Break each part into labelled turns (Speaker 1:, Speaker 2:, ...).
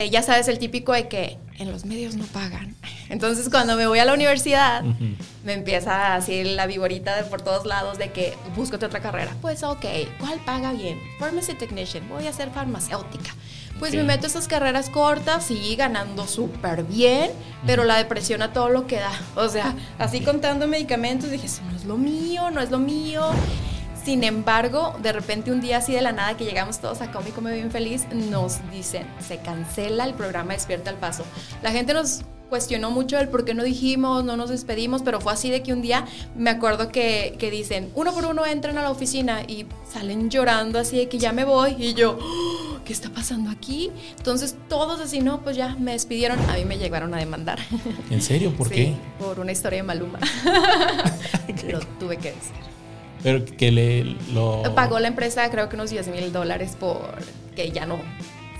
Speaker 1: Eh, ya sabes, el típico de que en los medios no pagan. Entonces, cuando me voy a la universidad, me empieza así la viborita de por todos lados de que búscate otra carrera. Pues, ok, ¿cuál paga bien? Pharmacy Technician, voy a ser farmacéutica. Pues me meto a esas carreras cortas, y ganando súper bien, pero la depresión a todo lo que da. O sea, así contando medicamentos, dije, eso no es lo mío, no es lo mío. Sin embargo, de repente un día así de la nada que llegamos todos a Cómico Me Bien Feliz, nos dicen, se cancela el programa Despierta al Paso. La gente nos cuestionó mucho el por qué no dijimos, no nos despedimos, pero fue así de que un día me acuerdo que, que dicen, uno por uno entran a la oficina y salen llorando así de que ya me voy y yo, oh, ¿qué está pasando aquí? Entonces todos así, no, pues ya me despidieron, a mí me llegaron a demandar.
Speaker 2: ¿En serio? ¿Por
Speaker 1: Sí,
Speaker 2: qué?
Speaker 1: Por una historia de Maluma. Lo tuve que decir.
Speaker 2: Pero que le lo...
Speaker 1: Pagó la empresa creo que unos 10 mil dólares por que ya no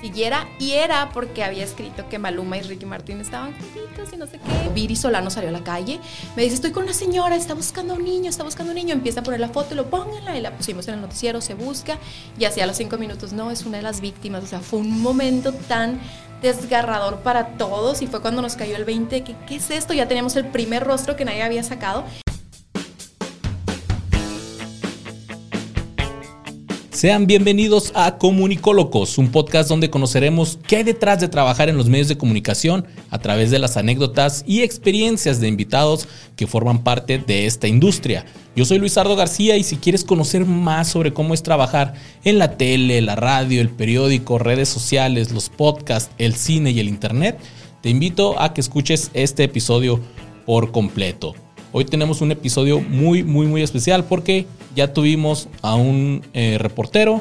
Speaker 1: siguiera. Y era porque había escrito que Maluma y Ricky Martin estaban juntitos y no sé qué. Viri Solano salió a la calle, me dice, estoy con una señora, está buscando a un niño, está buscando a un niño, empieza a poner la foto y lo pónganla y la pusimos en el noticiero, se busca. Y así a los cinco minutos, no, es una de las víctimas, o sea, fue un momento tan desgarrador para todos. Y fue cuando nos cayó el 20, que ¿qué es esto? Ya teníamos el primer rostro que nadie había sacado
Speaker 2: Sean bienvenidos a Comunicólogos, un podcast donde conoceremos qué hay detrás de trabajar en los medios de comunicación a través de las anécdotas y experiencias de invitados que forman parte de esta industria. Yo soy Luisardo García y si quieres conocer más sobre cómo es trabajar en la tele, la radio, el periódico, redes sociales, los podcasts, el cine y el internet, te invito a que escuches este episodio por completo. Hoy tenemos un episodio muy, muy, muy especial porque ya tuvimos a un eh, reportero,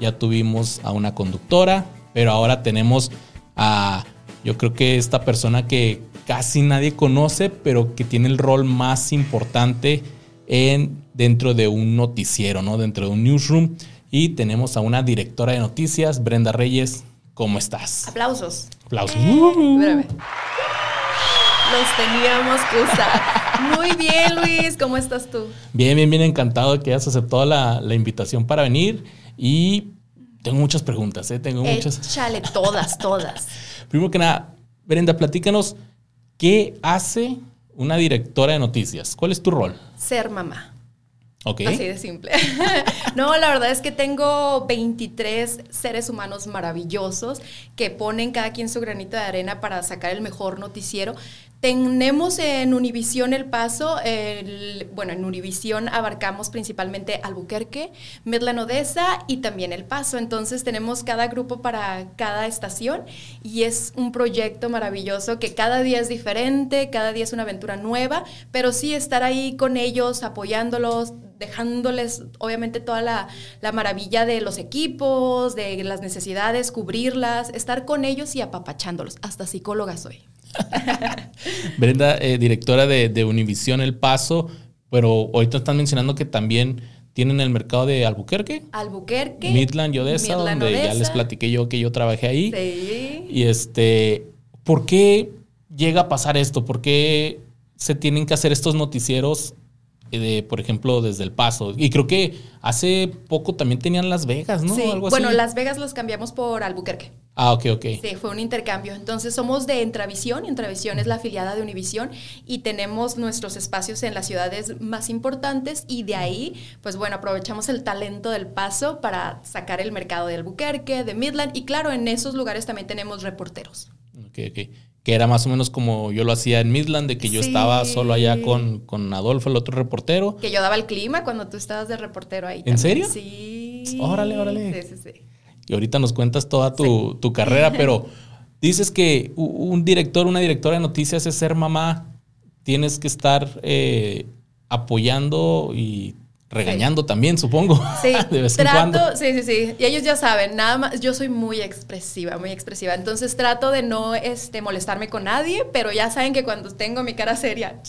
Speaker 2: ya tuvimos a una conductora, pero ahora tenemos a, yo creo que esta persona que casi nadie conoce, pero que tiene el rol más importante en, dentro de un noticiero, ¿no? Dentro de un newsroom. Y tenemos a una directora de noticias, Brenda Reyes. ¿Cómo estás?
Speaker 1: Aplausos.
Speaker 2: Aplausos.
Speaker 1: Espérame. Los teníamos que usar. Muy bien, Luis. ¿Cómo estás tú?
Speaker 2: Bien, bien, bien encantado de que hayas aceptado la, la invitación para venir. Y tengo muchas preguntas, ¿eh? Tengo muchas.
Speaker 1: Échale todas, todas.
Speaker 2: Primero que nada, Brenda, platícanos, ¿qué hace una directora de noticias? ¿Cuál es tu rol?
Speaker 1: Ser mamá.
Speaker 2: Ok.
Speaker 1: Así de simple. no, la verdad es que tengo 23 seres humanos maravillosos que ponen cada quien su granito de arena para sacar el mejor noticiero. Tenemos en Univisión El Paso, bueno, en Univisión abarcamos principalmente Albuquerque, Midland Odessa y también El Paso. Entonces tenemos cada grupo para cada estación y es un proyecto maravilloso que cada día es diferente, cada día es una aventura nueva, pero sí estar ahí con ellos, apoyándolos, dejándoles obviamente toda la, la, maravilla de los equipos, de las necesidades, cubrirlas, estar con ellos y apapachándolos. Hasta psicóloga soy.
Speaker 2: Brenda, eh, directora de, de Univisión El Paso, pero ahorita están mencionando que también tienen el mercado de Albuquerque.
Speaker 1: Albuquerque.
Speaker 2: Midland y Odessa,
Speaker 1: Midland,
Speaker 2: donde
Speaker 1: Odessa.
Speaker 2: ya les platiqué yo que yo trabajé ahí.
Speaker 1: Sí.
Speaker 2: Y este, ¿por qué llega a pasar esto? ¿Por qué se tienen que hacer estos noticieros de, por ejemplo, desde El Paso. Y creo que hace poco también tenían Las Vegas, ¿no?
Speaker 1: Sí,
Speaker 2: Algo
Speaker 1: bueno. Las Vegas los cambiamos por Albuquerque.
Speaker 2: Ah, ok, ok.
Speaker 1: Sí, fue un intercambio. Entonces somos de Intravisión, Intravisión es la afiliada de Univisión y tenemos nuestros espacios en las ciudades más importantes y de ahí, pues bueno, aprovechamos el talento del paso para sacar el mercado de Albuquerque, de Midland y claro, en esos lugares también tenemos reporteros.
Speaker 2: Ok, ok. Que era más o menos como yo lo hacía en Midland, de que yo
Speaker 1: Sí.
Speaker 2: estaba solo allá con, con Adolfo, el otro reportero.
Speaker 1: Que yo daba el clima cuando tú estabas de reportero ahí.
Speaker 2: ¿En
Speaker 1: también.
Speaker 2: serio?
Speaker 1: Sí.
Speaker 2: Órale, órale.
Speaker 1: Sí, sí, sí.
Speaker 2: Y ahorita nos cuentas toda tu, tu carrera, pero dices que un director, una directora de noticias es ser mamá. Tienes que estar eh, apoyando y regañando también, supongo.
Speaker 1: Sí,
Speaker 2: de vez en
Speaker 1: trato,
Speaker 2: cuando.
Speaker 1: sí, sí, sí. Y ellos ya saben, nada más, yo soy muy expresiva, muy expresiva. Entonces trato de no este, molestarme con nadie, pero ya saben que cuando tengo mi cara seria,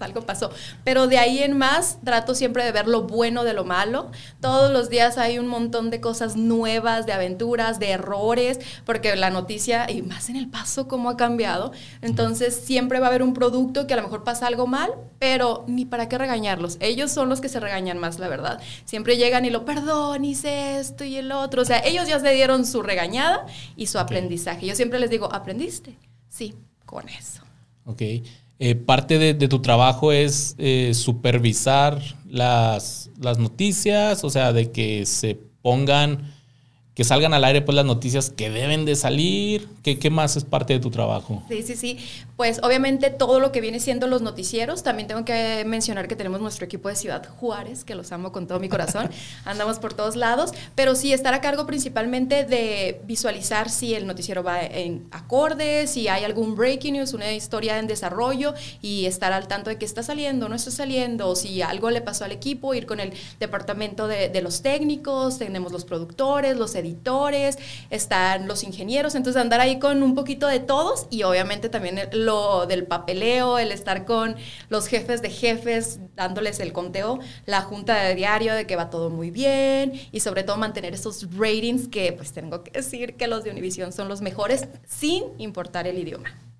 Speaker 1: algo pasó. Pero de ahí en más, trato siempre de ver lo bueno de lo malo. Todos los días hay un montón de cosas nuevas, de aventuras, de errores, porque la noticia, y más en el paso, cómo ha cambiado. Entonces siempre va a haber un producto que a lo mejor pasa algo mal, pero ni para qué regañarlos. Ellos son los que se regañan regañan más, la verdad. Siempre llegan y lo, perdón, hice esto y el otro. O sea, ellos ya se dieron su regañada y su aprendizaje. Yo siempre les digo, ¿aprendiste? Sí, con eso.
Speaker 2: Ok. Eh, parte de, tu trabajo es eh, supervisar las, las noticias, o sea, de que se pongan que salgan al aire pues las noticias que deben de salir. ¿Qué, ¿Qué, más es parte de tu trabajo?
Speaker 1: Sí, sí, sí. Pues obviamente todo lo que viene siendo los noticieros. También tengo que mencionar que tenemos nuestro equipo de Ciudad Juárez, que los amo con todo mi corazón. Andamos por todos lados. Pero sí estar a cargo principalmente de visualizar si el noticiero va en acorde, si hay algún breaking news, una historia en desarrollo y estar al tanto de qué está saliendo, no está saliendo, si algo le pasó al equipo, ir con el departamento de, de los técnicos, tenemos los productores, los editores, están los ingenieros, entonces andar ahí con un poquito de todos y obviamente también lo del papeleo, el estar con los jefes de jefes, dándoles el conteo, la junta de diario de que va todo muy bien y sobre todo mantener esos ratings que pues tengo que decir que los de Univision son los mejores sin importar el idioma.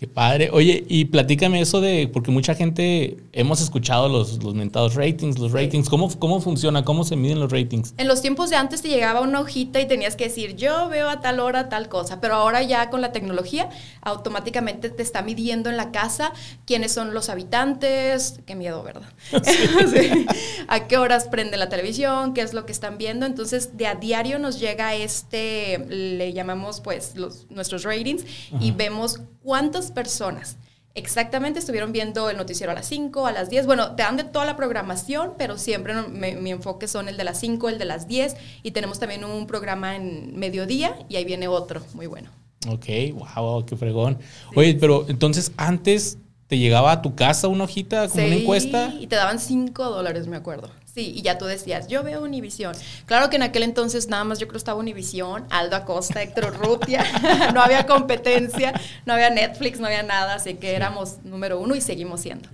Speaker 2: Qué padre. Oye, y platícame eso de, porque mucha gente hemos escuchado los, los mentados ratings, los ratings. ¿Cómo, ¿Cómo funciona? ¿Cómo se miden los ratings?
Speaker 1: En los tiempos de antes te llegaba una hojita y tenías que decir, yo veo a tal hora tal cosa, pero ahora ya con la tecnología automáticamente te está midiendo en la casa quiénes son los habitantes. Qué miedo, ¿verdad? A qué horas prende la televisión, qué es lo que están viendo. Entonces, de a diario nos llega este, le llamamos pues los, nuestros ratings y vemos cuántas personas exactamente estuvieron viendo el noticiero a las 5, a las 10. Bueno, te dan de toda la programación, pero siempre mi enfoque son el de las 5, el de las 10 y tenemos también un programa en mediodía y ahí viene otro muy bueno.
Speaker 2: Ok, wow, qué fregón. Oye, pero entonces antes te llegaba a tu casa una hojita como una encuesta.
Speaker 1: Y te daban 5 dólares, me acuerdo. Sí, y ya tú decías, yo veo Univisión. Claro que en aquel entonces nada más yo creo estaba Univisión, Aldo Acosta, Héctor Urrutia, no había competencia, no había Netflix, no había nada, así que éramos número uno y seguimos siendo.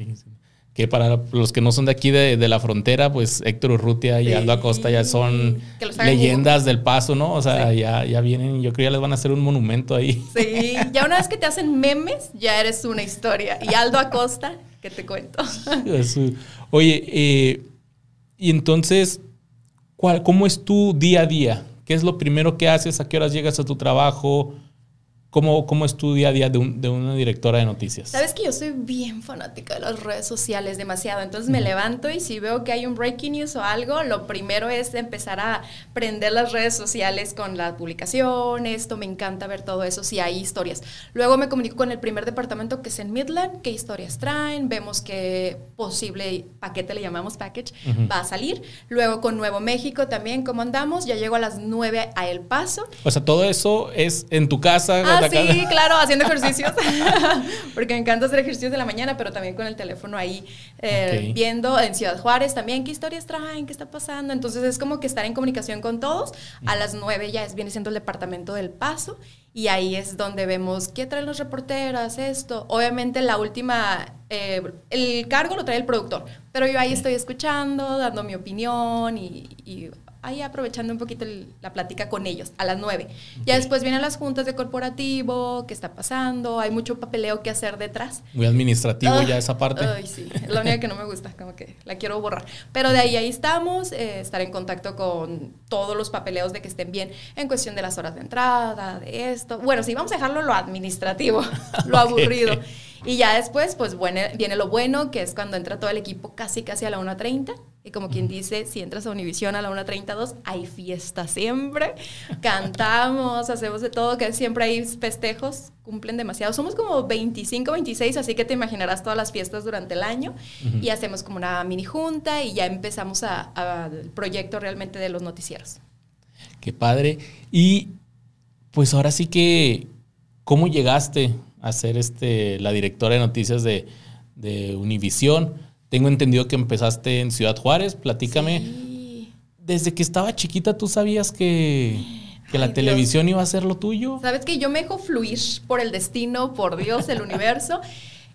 Speaker 2: Que para los que no son de aquí de, la frontera, pues Héctor Urrutia y Aldo Acosta ya son leyendas del paso, ¿no? O sea, ya, ya vienen, yo creo que ya les van a hacer un monumento ahí.
Speaker 1: Sí, ya una vez que te hacen memes, ya eres una historia. Y Aldo Acosta, ¿qué te cuento?
Speaker 2: Oye, eh y entonces, ¿cuál, ¿cómo es tu día a día? ¿Qué es lo primero que haces? ¿A qué horas llegas a tu trabajo? ¿Cómo, ¿Cómo, es tu día a día de, una directora de noticias?
Speaker 1: Sabes que yo soy bien fanática de las redes sociales, demasiado. Entonces me levanto y si veo que hay un breaking news o algo, lo primero es empezar a prender las redes sociales con la publicación. Esto me encanta ver todo eso, si hay historias. Luego me comunico con el primer departamento que es en Midland, qué historias traen, vemos qué posible paquete le llamamos package va a salir. Luego con Nuevo México también, ¿cómo andamos? Ya llego a las 9 a El Paso.
Speaker 2: O sea, todo eso es en tu casa.
Speaker 1: Ah, sí, claro, haciendo ejercicios. Porque me encanta hacer ejercicios de la mañana, pero también con el teléfono ahí eh, viendo en Ciudad Juárez también qué historias traen, qué está pasando. Entonces es como que estar en comunicación con todos. A las nueve ya es, viene siendo el departamento del paso y ahí es donde vemos qué traen los reporteras, esto. Obviamente la última, eh, el cargo lo trae el productor, pero yo ahí estoy escuchando, dando mi opinión y, y ahí aprovechando un poquito la plática con ellos a las 9. Ya después vienen las juntas de corporativo, qué está pasando, hay mucho papeleo que hacer detrás.
Speaker 2: Muy administrativo ya esa parte.
Speaker 1: Ay, sí, es la única que no me gusta, como que la quiero borrar. Pero de ahí ahí estamos, eh, estar en contacto con todos los papeleos de que estén bien en cuestión de las horas de entrada, de esto. Bueno, sí, vamos a dejarlo lo administrativo, lo aburrido. Y ya después, pues bueno, viene lo bueno, que es cuando entra todo el equipo casi casi a la 1.30 y como quien dice, si entras a Univision a la 1.32, hay fiesta siempre. Cantamos, hacemos de todo, que siempre hay festejos, cumplen demasiado. Somos como 25, 26, así que te imaginarás todas las fiestas durante el año. Y hacemos como una mini junta y ya empezamos a, el proyecto realmente de los noticieros.
Speaker 2: Qué padre. Y pues ahora sí que, ¿cómo llegaste a ser este, la directora de noticias de, de Univisión? Tengo entendido que empezaste en Ciudad Juárez, platícame. Desde que estaba chiquita, ¿tú sabías que, la televisión iba a ser lo tuyo?
Speaker 1: Sabes que yo me dejo fluir por el destino, por Dios, el universo.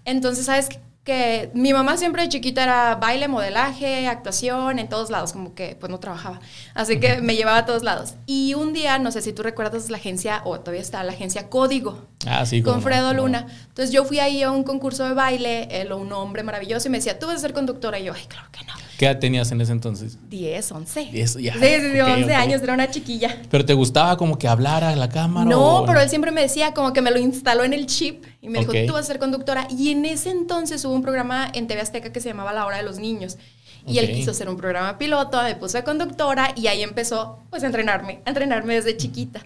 Speaker 1: Entonces, ¿sabes que mi mamá siempre de chiquita era baile, modelaje, actuación, en todos lados, como que pues no trabajaba. Así que me llevaba a todos lados. Y un día, no sé si tú recuerdas la agencia, o todavía está la agencia Código
Speaker 2: Ah, sí.
Speaker 1: con
Speaker 2: no,
Speaker 1: Fredo
Speaker 2: no.
Speaker 1: Luna. Entonces yo fui ahí a un concurso de baile, él, un hombre maravilloso, y me decía, tú vas a ser conductora. Y yo, ay, claro que no.
Speaker 2: ¿Qué edad tenías en ese entonces?
Speaker 1: 10, 11.
Speaker 2: Diez, ya.
Speaker 1: Sí, sí, sí,
Speaker 2: Ok,
Speaker 1: 11
Speaker 2: ok.
Speaker 1: años, era una chiquilla.
Speaker 2: ¿Pero te gustaba como que hablar a la cámara?
Speaker 1: No,
Speaker 2: o-
Speaker 1: pero él siempre me decía, como que me lo instaló en el chip y me dijo, tú vas a ser conductora. Y en ese entonces hubo un programa en TV Azteca que se llamaba La Hora de los Niños. Y él
Speaker 2: Ok.
Speaker 1: quiso hacer un programa piloto, me puso de conductora y ahí empezó pues a entrenarme, a entrenarme desde chiquita.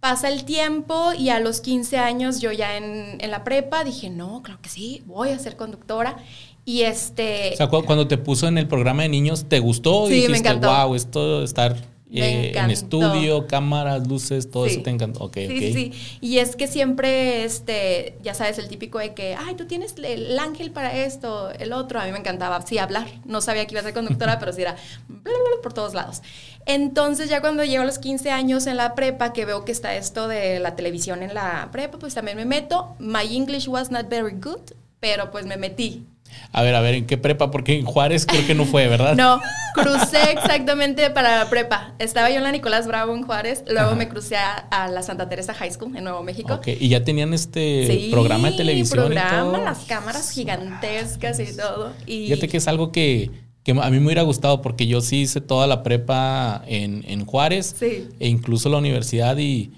Speaker 1: Pasa el tiempo y a los 15 años yo ya en, en la prepa dije, no, claro que sí, voy a ser conductora. Y este...
Speaker 2: O sea, cu- cuando te puso en el programa de niños, ¿te gustó?
Speaker 1: Sí, me
Speaker 2: Dijiste,
Speaker 1: encantó.
Speaker 2: wow, esto estar
Speaker 1: Me
Speaker 2: eh, en estudio, cámaras, luces, todo
Speaker 1: Sí.
Speaker 2: eso te encantó. Ok,
Speaker 1: Sí,
Speaker 2: ok.
Speaker 1: sí, sí. Y es que siempre, este, ya sabes, el típico de que, ay, tú tienes el ángel para esto, el otro. A mí me encantaba, sí, hablar. No sabía que iba a ser conductora, pero sí era bla, bla, bla, por todos lados. Entonces, ya cuando llego a los 15 años en la prepa, que veo que está esto de la televisión en la prepa, pues también me meto. My English was not very good, pero pues me metí.
Speaker 2: A ver, a ver, ¿en qué prepa? Porque en Juárez creo que no fue, ¿verdad?
Speaker 1: No, crucé exactamente para la prepa. Estaba yo en la Nicolás Bravo en Juárez, luego
Speaker 2: Ajá.
Speaker 1: me crucé a, a la Santa Teresa High School en Nuevo México.
Speaker 2: Ok, y ya tenían este
Speaker 1: Sí,
Speaker 2: programa de televisión
Speaker 1: programa,
Speaker 2: y todo.
Speaker 1: las cámaras gigantescas y todo. Y
Speaker 2: Fíjate que es algo que, que a mí me hubiera gustado porque yo sí hice toda la prepa en, en Juárez
Speaker 1: Sí.
Speaker 2: e incluso la universidad y,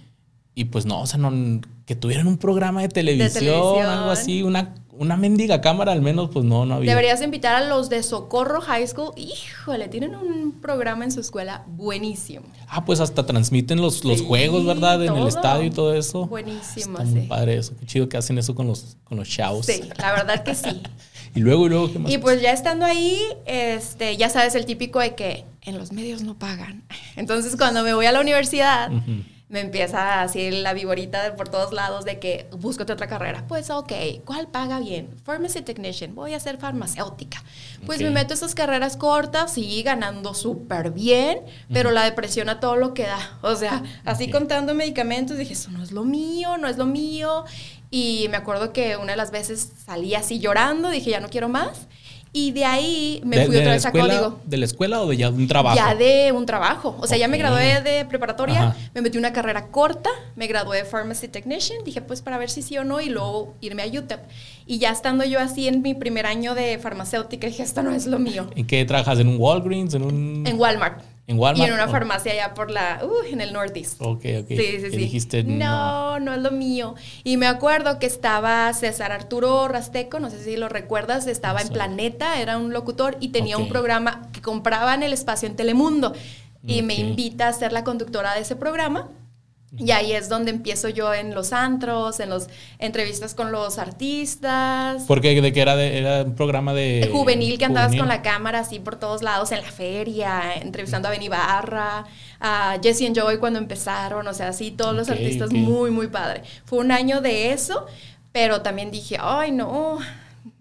Speaker 2: y pues no, o sea, no, que tuvieran un programa de televisión,
Speaker 1: televisión.
Speaker 2: algo así, una, una mendiga cámara al menos, pues no, no había.
Speaker 1: deberías invitar a los de Socorro High School. Híjole, tienen un programa en su escuela buenísimo.
Speaker 2: Ah, pues hasta transmiten los, los
Speaker 1: Sí,
Speaker 2: juegos, ¿verdad? En el estadio y todo eso.
Speaker 1: Buenísimo,
Speaker 2: Está muy
Speaker 1: sí.
Speaker 2: padre eso. Qué chido que hacen eso con los, con los chavos.
Speaker 1: Sí, la verdad que sí.
Speaker 2: Y luego, y luego, ¿qué más?
Speaker 1: Y pues ya estando ahí, este, ya sabes el típico de que en los medios no pagan. Entonces cuando me voy a la universidad,
Speaker 2: Ujú.
Speaker 1: Me empieza así la viborita por todos lados de que búscate otra carrera. Pues ok, ¿cuál paga bien? Pharmacy technician, voy a ser farmacéutica. Pues me meto esas carreras cortas, sí, ganando súper bien, pero la depresión a todo lo que da. O sea, así contando medicamentos, dije, eso no es lo mío, no es lo mío. Y me acuerdo que una de las veces salí así llorando, dije, ya no quiero más. Y de ahí me
Speaker 2: ¿De-
Speaker 1: fui
Speaker 2: de
Speaker 1: otra vez a
Speaker 2: escuela-
Speaker 1: código.
Speaker 2: ¿De la escuela o de ya un trabajo?
Speaker 1: Ya de un trabajo. O sea, ya me gradué de preparatoria,
Speaker 2: Ajá.
Speaker 1: me metí una carrera corta, me gradué de Pharmacy Technician, dije pues para ver si sí o no y luego irme a UTEP. Y ya estando yo así en mi primer año de farmacéutica, dije esto no es lo mío.
Speaker 2: ¿En qué trabajas? ¿En un Walgreens? ¿En un...?
Speaker 1: En Walmart.
Speaker 2: ¿En Walmart?
Speaker 1: Y en una
Speaker 2: Oh.
Speaker 1: farmacia allá por la, uh, en el Northeast.
Speaker 2: Ok, ok.
Speaker 1: Sí, sí, sí.
Speaker 2: dijiste, no.
Speaker 1: no, no es lo mío. Y me acuerdo que estaba César Arturo Rasteco, no sé si lo recuerdas, estaba en. Planeta, era un locutor y tenía un programa que compraban el espacio en Telemundo. Y me invita a ser la conductora de ese programa. Y ahí es donde empiezo yo en los antros, en las entrevistas con los artistas.
Speaker 2: Porque de que era, de- era un programa de...
Speaker 1: Juvenil que andabas
Speaker 2: juvenil.
Speaker 1: con la cámara así por todos lados en la feria, entrevistando a Benny Barra, a Jesse and Joey cuando empezaron, o sea, así todos los artistas muy, muy padre. Fue un año de eso, pero también dije, ay, no,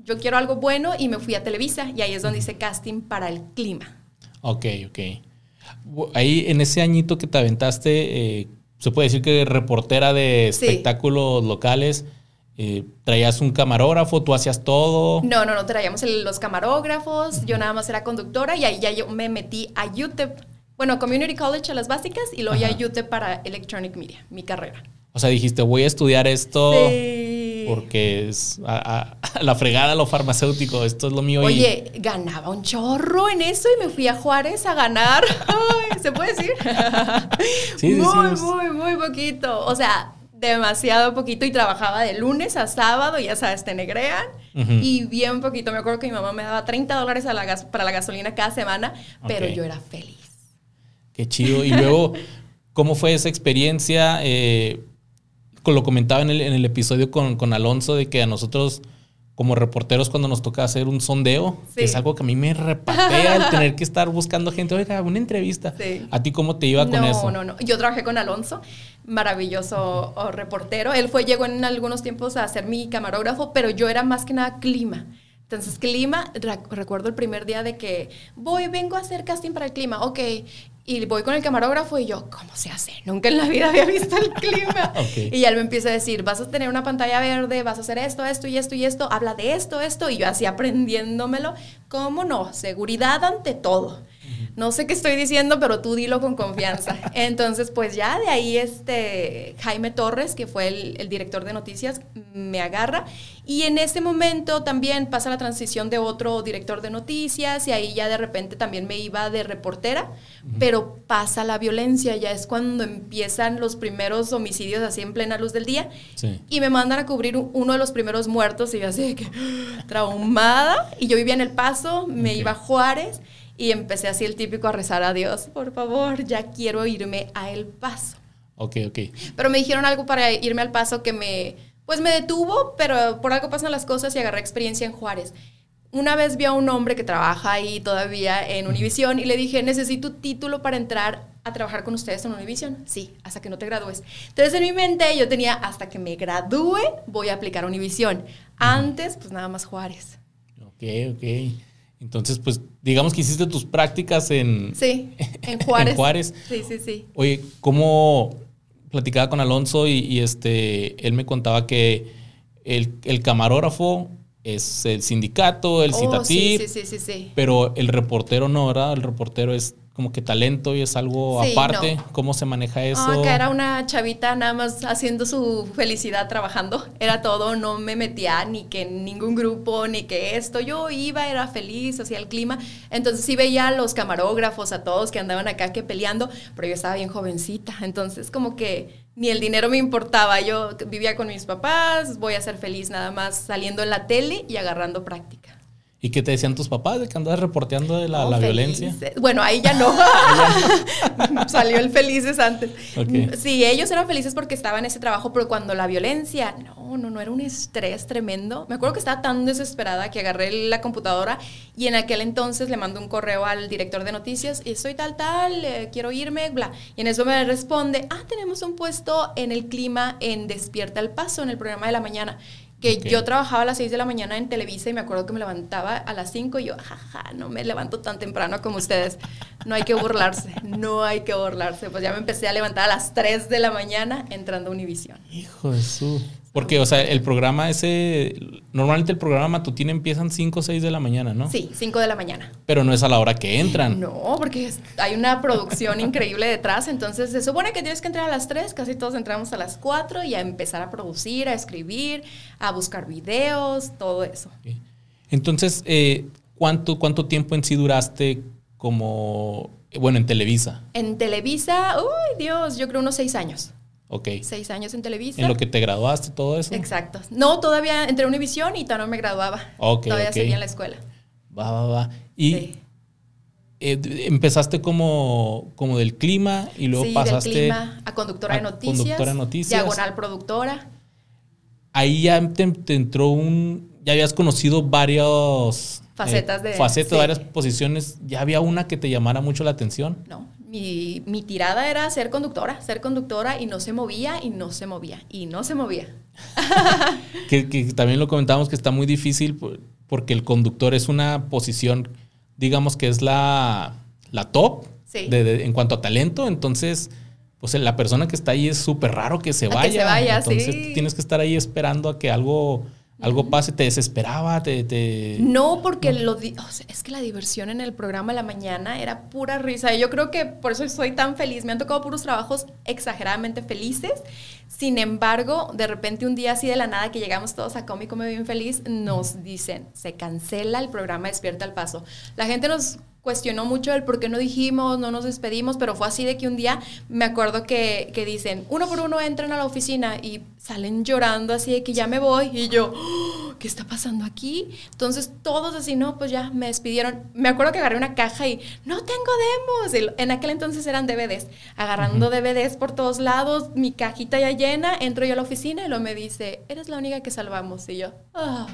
Speaker 1: yo quiero algo bueno y me fui a Televisa y ahí es donde hice casting para el clima.
Speaker 2: Ok, ok. Ahí en ese añito que te aventaste, eh, se puede decir que reportera de
Speaker 1: Sí.
Speaker 2: espectáculos locales, eh, traías un camarógrafo, tú hacías todo.
Speaker 1: No, no, no, traíamos el- los camarógrafos, yo nada más era conductora y ahí ya yo me metí a UTEP, bueno, Community College a las básicas y luego ya
Speaker 2: Ajá.
Speaker 1: UTEP para Electronic Media, mi carrera.
Speaker 2: O sea, dijiste, voy a estudiar esto
Speaker 1: Sí.
Speaker 2: Porque es a, a- a la fregada lo farmacéutico, esto es lo mío. y-
Speaker 1: Oye, ganaba un chorro en eso y me fui a Juárez a ganar. Ay, ¿Se puede decir?
Speaker 2: Sí,
Speaker 1: muy, muy, muy poquito. O sea, demasiado poquito y trabajaba de lunes a sábado, ya sabes, te negrean. Y bien poquito. Me acuerdo que mi mamá me daba 30 dólares a la gas- para la gasolina cada semana, pero yo era feliz.
Speaker 2: Qué chido. Y luego, ¿cómo fue esa experiencia? Eh, lo comentaba en el, en el episodio con, con Alonso de que a nosotros, como reporteros, cuando nos toca hacer un sondeo,
Speaker 1: Sí.
Speaker 2: que es algo que a mí me repatea el tener que estar buscando gente, oiga, una entrevista.
Speaker 1: Sí.
Speaker 2: ¿A ti cómo te iba con
Speaker 1: no,
Speaker 2: eso?
Speaker 1: No, no, Yo trabajé con Alonso, maravilloso reportero. Él fue, llegó en algunos tiempos a ser mi camarógrafo, pero yo era más que nada clima. Entonces, clima, re- recuerdo el primer día de que voy, vengo a hacer casting para el clima, ok. Y voy con el camarógrafo y yo, ¿cómo se hace? Nunca en la vida había visto el clima. Y él me empieza a decir, vas a tener una pantalla verde, vas a hacer esto, esto y esto y esto, habla de esto, esto. Y yo así aprendiéndomelo. ¿Cómo no? Seguridad ante todo. No sé qué estoy diciendo, pero tú dilo con confianza. Entonces, pues ya de ahí este Jaime Torres, que fue el, director de noticias, me agarra. Y en ese momento también pasa la transición de otro director de noticias y ahí ya de repente también me iba de reportera, pero pasa la violencia, ya es cuando empiezan los primeros homicidios así en plena luz del día. Y me mandan a cubrir uno de los primeros muertos y yo así que traumada. Y yo vivía en El Paso, me iba a Juárez. Y empecé así el típico a rezar a Dios, por favor, ya quiero irme a El Paso.
Speaker 2: Ok, ok.
Speaker 1: Pero me dijeron algo para irme al Paso que me, pues me detuvo, pero por algo pasan las cosas y agarré experiencia en Juárez. Una vez vi a un hombre que trabaja ahí todavía en Univision y le dije, necesito título para entrar a trabajar con ustedes en Univision. Sí, hasta que no te gradúes. Entonces en mi mente yo tenía, hasta que me gradúe, voy a aplicar a Univision. Antes, pues nada más Juárez.
Speaker 2: Ok, ok. Entonces, pues, digamos que hiciste tus prácticas en...
Speaker 1: Sí, en Juárez.
Speaker 2: Juárez.
Speaker 1: Sí, sí, sí.
Speaker 2: Oye, ¿cómo platicaba con Alonso y, este, él me contaba que el, camarógrafo es el sindicato, el oh, citatir,
Speaker 1: sí, sí, sí, sí,
Speaker 2: pero el reportero no, ¿verdad? El reportero es como que talento y es algo aparte. ¿Cómo se maneja eso?
Speaker 1: Ah, que era una chavita nada más haciendo su felicidad trabajando. Era todo, no me metía ni que en ningún grupo, ni que esto. Yo iba, era feliz, hacía el clima. Entonces sí veía a los camarógrafos, a todos que andaban acá que peleando, pero yo estaba bien jovencita. Entonces como que ni el dinero me importaba. Yo vivía con mis papás, voy a ser feliz nada más saliendo en la tele y agarrando práctica.
Speaker 2: ¿Y qué te decían tus papás de que andabas reporteando de la, violencia?
Speaker 1: Bueno, ahí ya no. Salió el felices antes. Sí, ellos eran felices porque estaban en ese trabajo, pero cuando la violencia, no, no, no, era un estrés tremendo. Me acuerdo que estaba tan desesperada que agarré la computadora y en aquel entonces le mandé un correo al director de noticias y soy tal, tal, eh, quiero irme, bla. Y en eso me responde, ah, tenemos un puesto en el clima en Despierta el Paso, en el programa de la mañana que yo trabajaba a las 6 de la mañana en Televisa y me acuerdo que me levantaba a las 5 y yo, jaja, no me levanto tan temprano como ustedes. No hay que burlarse, no hay que burlarse. Pues ya me empecé a levantar a las 3 de la mañana entrando a Univisión.
Speaker 2: Hijo de su... Porque, o sea, el programa ese, normalmente el programa matutino empiezan 5 o 6 de la mañana, ¿no?
Speaker 1: Sí, 5 de la mañana.
Speaker 2: Pero no es a la hora que entran.
Speaker 1: No, porque hay una producción increíble detrás, entonces se supone que tienes que entrar a las 3, casi todos entramos a las 4 y a empezar a producir, a escribir, a buscar videos, todo eso.
Speaker 2: Entonces, eh, ¿cuánto, ¿cuánto tiempo en sí duraste como, bueno, en Televisa?
Speaker 1: En Televisa, uy, Dios, yo creo unos 6 años.
Speaker 2: Ok.
Speaker 1: Seis años en Televisa.
Speaker 2: ¿En lo que te graduaste, todo eso?
Speaker 1: Exacto. No, todavía entré a Univisión y todavía no me graduaba.
Speaker 2: Ok,
Speaker 1: Todavía seguía en la escuela.
Speaker 2: Va, va, va. Y eh, empezaste como, como del clima y luego pasaste... Del clima
Speaker 1: a conductora de noticias. Conductora de noticias. Diagonal productora.
Speaker 2: Ahí ya te, entró un... Ya habías conocido varios...
Speaker 1: Facetas de...
Speaker 2: Facetas, varias posiciones. ¿Ya había una que te llamara mucho la atención?
Speaker 1: No mi, mi, tirada era ser conductora, ser conductora y no se movía y no se movía y no se movía.
Speaker 2: que, que, también lo comentamos que está muy difícil porque el conductor es una posición, digamos que es la, la top en cuanto a talento, entonces pues la persona que está ahí es súper raro que se vaya. Que
Speaker 1: se vaya,
Speaker 2: entonces tienes que estar ahí esperando a que algo algo pase, te desesperaba, te...
Speaker 1: No, porque lo es que la diversión en el programa de la mañana era pura risa. Y yo creo que por eso soy tan feliz. Me han tocado puros trabajos exageradamente felices. Sin embargo, de repente un día así de la nada que llegamos todos a Cómico Me Bien Feliz, nos dicen, se cancela el programa Despierta al Paso. La gente nos cuestionó mucho el por qué no dijimos, no nos despedimos, pero fue así de que un día me acuerdo que, que dicen, uno por uno entran a la oficina y salen llorando así de que ya me voy y yo, oh, ¿qué está pasando aquí? Entonces todos así, no, pues ya me despidieron. Me acuerdo que agarré una caja y no tengo demos. en aquel entonces eran DVDs, agarrando DVDs por todos lados, mi cajita ya llena, entro yo a la oficina y lo me dice, eres la única que salvamos. Y yo, ah.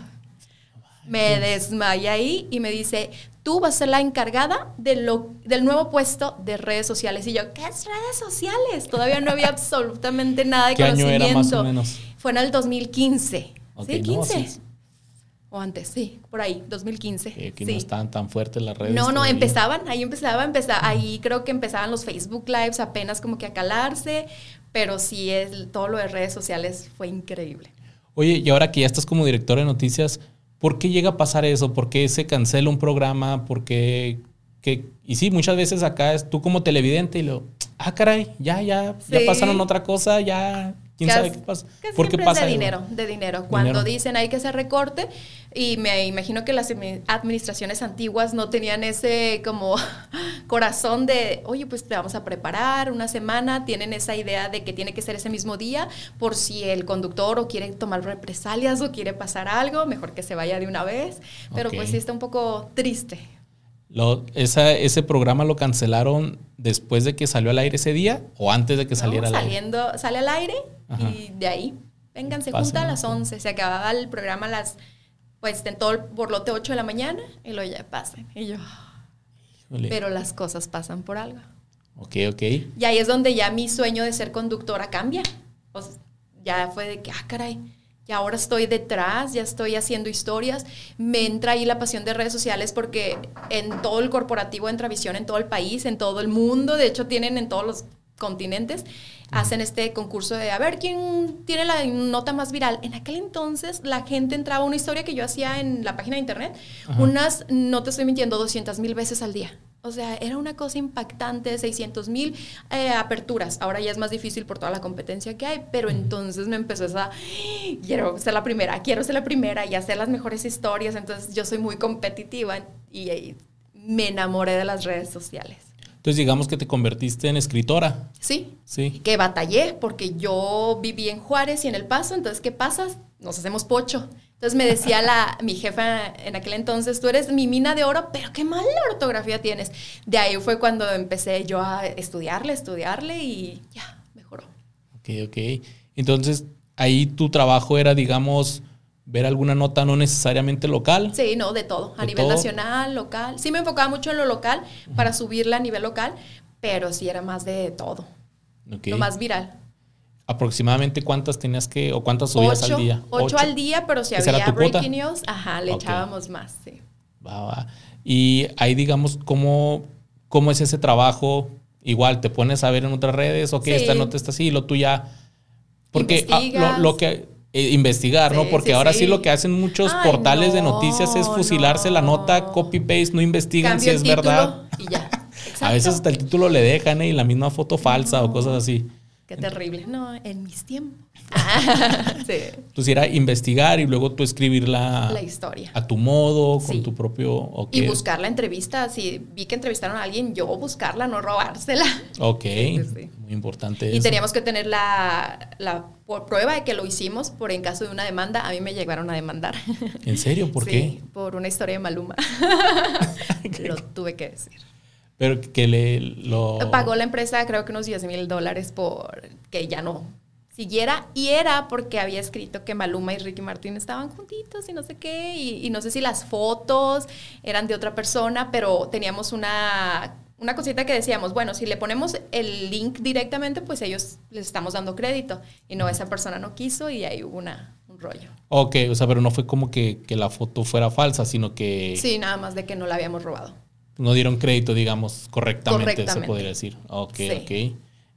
Speaker 1: Me desmaya ahí y me dice, tú vas a ser la encargada de lo, del nuevo puesto de redes sociales. Y yo, ¿qué es redes sociales? Todavía no había absolutamente nada de
Speaker 2: ¿Qué
Speaker 1: conocimiento.
Speaker 2: Año era más o menos?
Speaker 1: Fue en el 2015. ¿Sí? 15. O antes, sí, por ahí, 2015.
Speaker 2: Eh, aquí no estaban tan fuertes las redes.
Speaker 1: No, no, empezaban, ahí empezaba, empezaba, ahí creo que empezaban los Facebook Lives apenas como que a calarse, pero sí, es, todo lo de redes sociales fue increíble.
Speaker 2: Oye, y ahora que ya estás como directora de noticias, ¿Por qué llega a pasar eso? ¿Por qué se cancela un programa? ¿Por qué que, y sí, muchas veces acá es tú como televidente y lo, ah, caray, ya, ya, ya pasaron otra cosa, ya, quién sabe qué pasa.
Speaker 1: que
Speaker 2: ¿Por qué pasa
Speaker 1: es de dinero, de dinero. Cuando
Speaker 2: Dinero.
Speaker 1: dicen hay que hacer recorte, y me imagino que las admi- administraciones antiguas no tenían ese como corazón de, oye, pues te vamos a preparar una semana, tienen esa idea de que tiene que ser ese mismo día, por si el conductor o quiere tomar represalias o quiere pasar algo, mejor que se vaya de una vez. Pero
Speaker 2: Ok.
Speaker 1: pues sí está un poco triste.
Speaker 2: Lo- esa, ¿Ese programa lo cancelaron después de que salió al aire ese día o antes de que
Speaker 1: ¿no?
Speaker 2: saliera al aire?
Speaker 1: Saliendo, sale al aire
Speaker 2: Ajá.
Speaker 1: y de ahí, vénganse,
Speaker 2: Pasen,
Speaker 1: junta a las
Speaker 2: sí.
Speaker 1: 11. Se acababa el programa a las, pues en todo el borlote 8 de la mañana y luego ya pasen. Y yo,
Speaker 2: Híjole.
Speaker 1: pero las cosas pasan por algo.
Speaker 2: Ok, ok.
Speaker 1: Y ahí es donde ya mi sueño de ser conductora cambia. O sea, ya fue de que, ah, caray, y ahora estoy detrás, ya estoy haciendo historias. Me entra ahí la pasión de redes sociales porque en todo el corporativo entra visión en todo el país, en todo el mundo. De hecho, tienen en todos los continentes. Hacen este concurso de a ver quién tiene la nota más viral. En aquel entonces, la gente entraba una historia que yo hacía en la página de internet,
Speaker 2: Ajá.
Speaker 1: unas, no te estoy mintiendo, 200 mil veces al día. O sea, era una cosa impactante, 600 mil eh, aperturas. Ahora ya es más difícil por toda la competencia que hay, pero entonces me empezó esa, quiero ser la primera, quiero ser la primera y hacer las mejores historias. Entonces yo soy muy competitiva y, y me enamoré de las redes sociales.
Speaker 2: Entonces digamos que te convertiste en escritora.
Speaker 1: Sí,
Speaker 2: Sí.
Speaker 1: que batallé porque yo viví en Juárez y en El Paso, entonces ¿qué pasa? Nos hacemos pocho. Entonces me decía la, mi jefa en aquel entonces, tú eres mi mina de oro, pero qué mala ortografía tienes. De ahí fue cuando empecé yo a estudiarle, estudiarle y ya, mejoró.
Speaker 2: Ok, ok. Entonces ahí tu trabajo era, digamos, ver alguna nota no necesariamente local.
Speaker 1: Sí, no, de todo, a
Speaker 2: ¿De
Speaker 1: nivel
Speaker 2: todo?
Speaker 1: nacional, local. Sí me enfocaba mucho en lo local para subirla a nivel local, pero sí era más de todo, lo más viral.
Speaker 2: Aproximadamente cuántas tenías que, o cuántas subías
Speaker 1: Ocho,
Speaker 2: al día.
Speaker 1: ocho al día, pero si
Speaker 2: ¿Esa era
Speaker 1: había breaking news, ajá, le echábamos más, sí.
Speaker 2: Va, va. Y ahí, digamos, ¿cómo, ¿cómo es ese trabajo? Igual, te pones a ver en otras redes, ok,
Speaker 1: Sí.
Speaker 2: esta nota está así, lo tuya. Porque ah, lo, lo que. Eh, investigar, ¿no? Porque
Speaker 1: sí,
Speaker 2: ahora sí.
Speaker 1: sí.
Speaker 2: lo que hacen muchos
Speaker 1: Ay,
Speaker 2: portales de
Speaker 1: no,
Speaker 2: noticias es fusilarse la nota,
Speaker 1: no.
Speaker 2: copy-paste, no investigan
Speaker 1: Cambio
Speaker 2: si es verdad.
Speaker 1: Y ya.
Speaker 2: A veces hasta el título le dejan ¿eh? y la misma foto falsa o cosas así.
Speaker 1: Qué terrible. No, en mis tiempos. Ah, sí.
Speaker 2: Entonces era investigar y luego tú escribirla
Speaker 1: La historia.
Speaker 2: a tu modo, con
Speaker 1: Sí.
Speaker 2: tu propio...
Speaker 1: Y buscar la entrevista. Si vi que entrevistaron a alguien, yo buscarla, no robársela.
Speaker 2: Ok,
Speaker 1: sí.
Speaker 2: muy importante
Speaker 1: Y
Speaker 2: eso.
Speaker 1: teníamos que tener la, la por prueba de que lo hicimos por en caso de una demanda. A mí me llegaron a demandar.
Speaker 2: ¿En serio? ¿Por
Speaker 1: Sí,
Speaker 2: qué?
Speaker 1: Por una historia de Maluma. lo tuve que decir.
Speaker 2: Pero que le lo...
Speaker 1: Pagó la empresa creo que unos 10 mil dólares por que ya no siguiera y era porque había escrito que Maluma y Ricky Martin estaban juntitos y no sé qué y, y no sé si las fotos eran de otra persona, pero teníamos una, una cosita que decíamos, bueno, si le ponemos el link directamente, pues ellos les estamos dando crédito y no, esa persona no quiso y ahí hubo una, un rollo.
Speaker 2: Ok, o sea, pero no fue como que, que la foto fuera falsa, sino que
Speaker 1: Sí, nada más de que no la habíamos robado.
Speaker 2: No dieron crédito, digamos, correctamente, se podría decir. Ok,
Speaker 1: Sí.
Speaker 2: ok.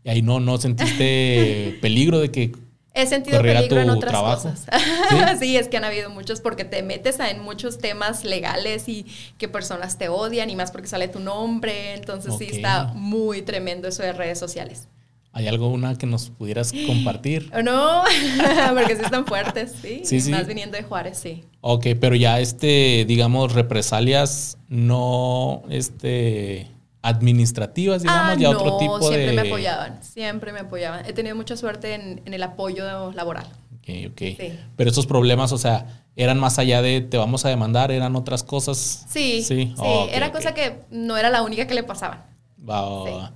Speaker 2: Y ahí no, no sentiste peligro de que...
Speaker 1: He sentido
Speaker 2: corriera
Speaker 1: peligro en
Speaker 2: tu
Speaker 1: otras
Speaker 2: trabajo.
Speaker 1: cosas.
Speaker 2: ¿Sí?
Speaker 1: ¿Sí? es que han habido muchos porque te metes en muchos temas legales y que personas te odian y más porque sale tu nombre. Entonces sí está muy tremendo eso de redes sociales.
Speaker 2: ¿Hay alguna que nos pudieras compartir?
Speaker 1: ¿O no? porque sí están fuertes, sí.
Speaker 2: Sí,
Speaker 1: Y
Speaker 2: sí.
Speaker 1: Más viniendo de Juárez, sí.
Speaker 2: Ok, pero ya este, digamos, represalias no, este, administrativas, digamos,
Speaker 1: ah,
Speaker 2: ya
Speaker 1: no,
Speaker 2: otro tipo
Speaker 1: siempre
Speaker 2: de...
Speaker 1: me apoyaban, siempre me apoyaban. He tenido mucha suerte en, en el apoyo laboral.
Speaker 2: Ok, ok.
Speaker 1: Sí.
Speaker 2: Pero esos problemas, o sea, eran más allá de te vamos a demandar, eran otras cosas.
Speaker 1: Sí, sí,
Speaker 2: Sí,
Speaker 1: era cosa que no era la única que le pasaban.
Speaker 2: Va, va.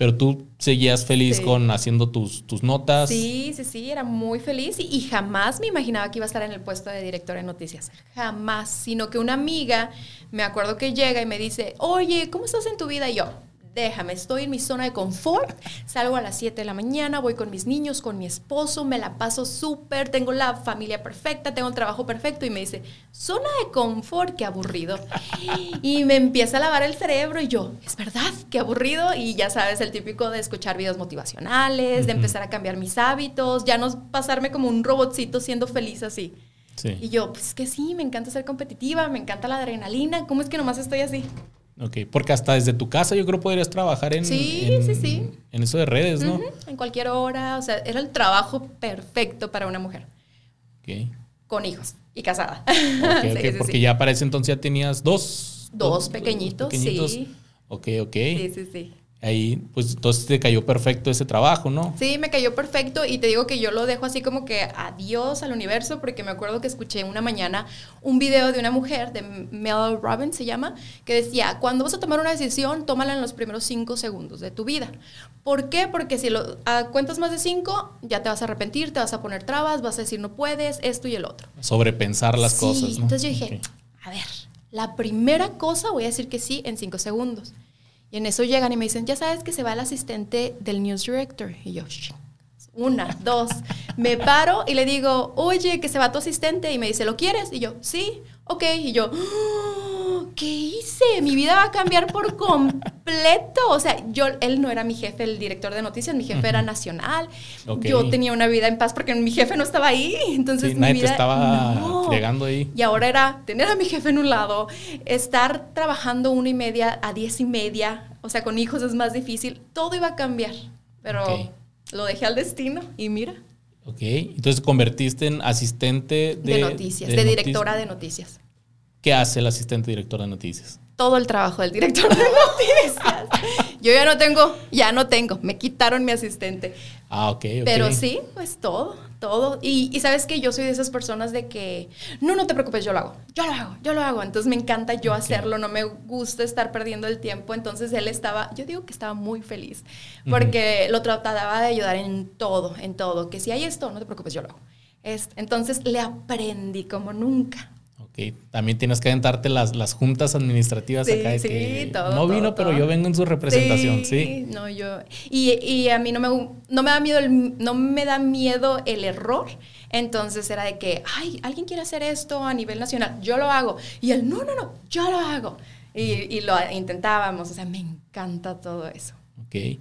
Speaker 2: Pero tú seguías feliz
Speaker 1: Sí.
Speaker 2: con haciendo tus, tus notas.
Speaker 1: Sí, sí, sí, era muy feliz y, y jamás me imaginaba que iba a estar en el puesto de directora de noticias. Jamás, sino que una amiga, me acuerdo que llega y me dice, oye, ¿cómo estás en tu vida? Y yo, déjame, estoy en mi zona de confort, salgo a las 7 de la mañana, voy con mis niños, con mi esposo, me la paso súper, tengo la familia perfecta, tengo el trabajo perfecto y me dice, zona de confort, qué aburrido. Y me empieza a lavar el cerebro y yo, es verdad, qué aburrido. Y ya sabes, el típico de escuchar videos motivacionales, de empezar a cambiar mis hábitos, ya no pasarme como un robotcito siendo feliz así.
Speaker 2: Sí.
Speaker 1: Y yo, pues que sí, me encanta ser competitiva, me encanta la adrenalina, ¿cómo es que nomás estoy así?
Speaker 2: Ok, porque hasta desde tu casa yo creo podrías trabajar en,
Speaker 1: Sí,
Speaker 2: en-
Speaker 1: sí, sí.
Speaker 2: en eso de redes, ¿no?
Speaker 1: En cualquier hora, o sea, era el trabajo perfecto para una mujer
Speaker 2: Ok,
Speaker 1: con hijos y casada.
Speaker 2: ok,
Speaker 1: Sí,
Speaker 2: ok,
Speaker 1: sí,
Speaker 2: porque ya para ese entonces ya tenías dos.
Speaker 1: Dos pequeñitos, sí.
Speaker 2: Ok, ok.
Speaker 1: Sí, sí, sí.
Speaker 2: Ahí, pues entonces te cayó perfecto ese trabajo, ¿no?
Speaker 1: Sí, me cayó perfecto y te digo que yo lo dejo así como que adiós al universo porque me acuerdo que escuché una mañana un video de una mujer, de Mel Robbins se llama, que decía, cuando vas a tomar una decisión, tómala en los primeros cinco segundos de tu vida. ¿Por qué? Porque si lo ah, cuentas más de cinco, ya te vas a arrepentir, te vas a poner trabas, vas a decir no puedes, esto y el otro.
Speaker 2: Sobrepensar las
Speaker 1: Sí,
Speaker 2: cosas, ¿no?
Speaker 1: Entonces yo dije,
Speaker 2: Ok.
Speaker 1: a ver, la primera cosa voy a decir que sí en cinco segundos. Y en eso llegan y me dicen, ya sabes que se va el asistente del news director. Y yo, una, dos, me paro y le digo, oye, que se va tu asistente. Y me dice, ¿lo quieres? Y yo, sí, ok. Y yo, "Oh, ¿qué hice? Mi vida va a cambiar por completo. O sea, yo, él no era mi jefe, el director de noticias, mi jefe era nacional. Yo tenía una vida en paz porque mi jefe no estaba ahí. Entonces,
Speaker 2: Sí,
Speaker 1: mi
Speaker 2: nadie te
Speaker 1: vida,
Speaker 2: estaba
Speaker 1: no.
Speaker 2: fregando ahí.
Speaker 1: Y ahora era tener a mi jefe en un lado, estar trabajando una y media a diez y media, o sea, con hijos es más difícil. Todo iba a cambiar, pero lo dejé al destino y mira,
Speaker 2: Ok, entonces te convertiste en asistente de,
Speaker 1: de, noticias, de, directora de noticias.
Speaker 2: ¿Qué hace el asistente director de noticias?
Speaker 1: Todo el trabajo del director de noticias. Yo ya no tengo, ya no tengo, me quitaron mi asistente.
Speaker 2: Ah, ok, ok.
Speaker 1: Pero sí, pues todo, todo. Y, y sabes que yo soy de esas personas de que, no, no te preocupes, yo lo hago, yo lo hago, yo lo hago. Entonces me encanta yo hacerlo, no me gusta estar perdiendo el tiempo. Entonces él estaba, yo digo que estaba muy feliz, porque lo trataba de ayudar en todo, en todo. Que si hay esto, no te preocupes, yo lo hago. Es- entonces le aprendí como nunca.
Speaker 2: Ok, también tienes que aventarte las, las juntas administrativas
Speaker 1: Sí,
Speaker 2: acá de
Speaker 1: sí,
Speaker 2: que
Speaker 1: todo,
Speaker 2: no vino,
Speaker 1: todo,
Speaker 2: pero
Speaker 1: todo.
Speaker 2: yo vengo en su representación, sí.
Speaker 1: No, yo. Y, y a mí no me, no me da miedo el, no me da miedo el error. Entonces era de que, ay, alguien quiere hacer esto a nivel nacional, yo lo hago. Y él, no, no, no, yo lo hago. Y, y lo intentábamos. O sea, me encanta todo eso.
Speaker 2: Ok.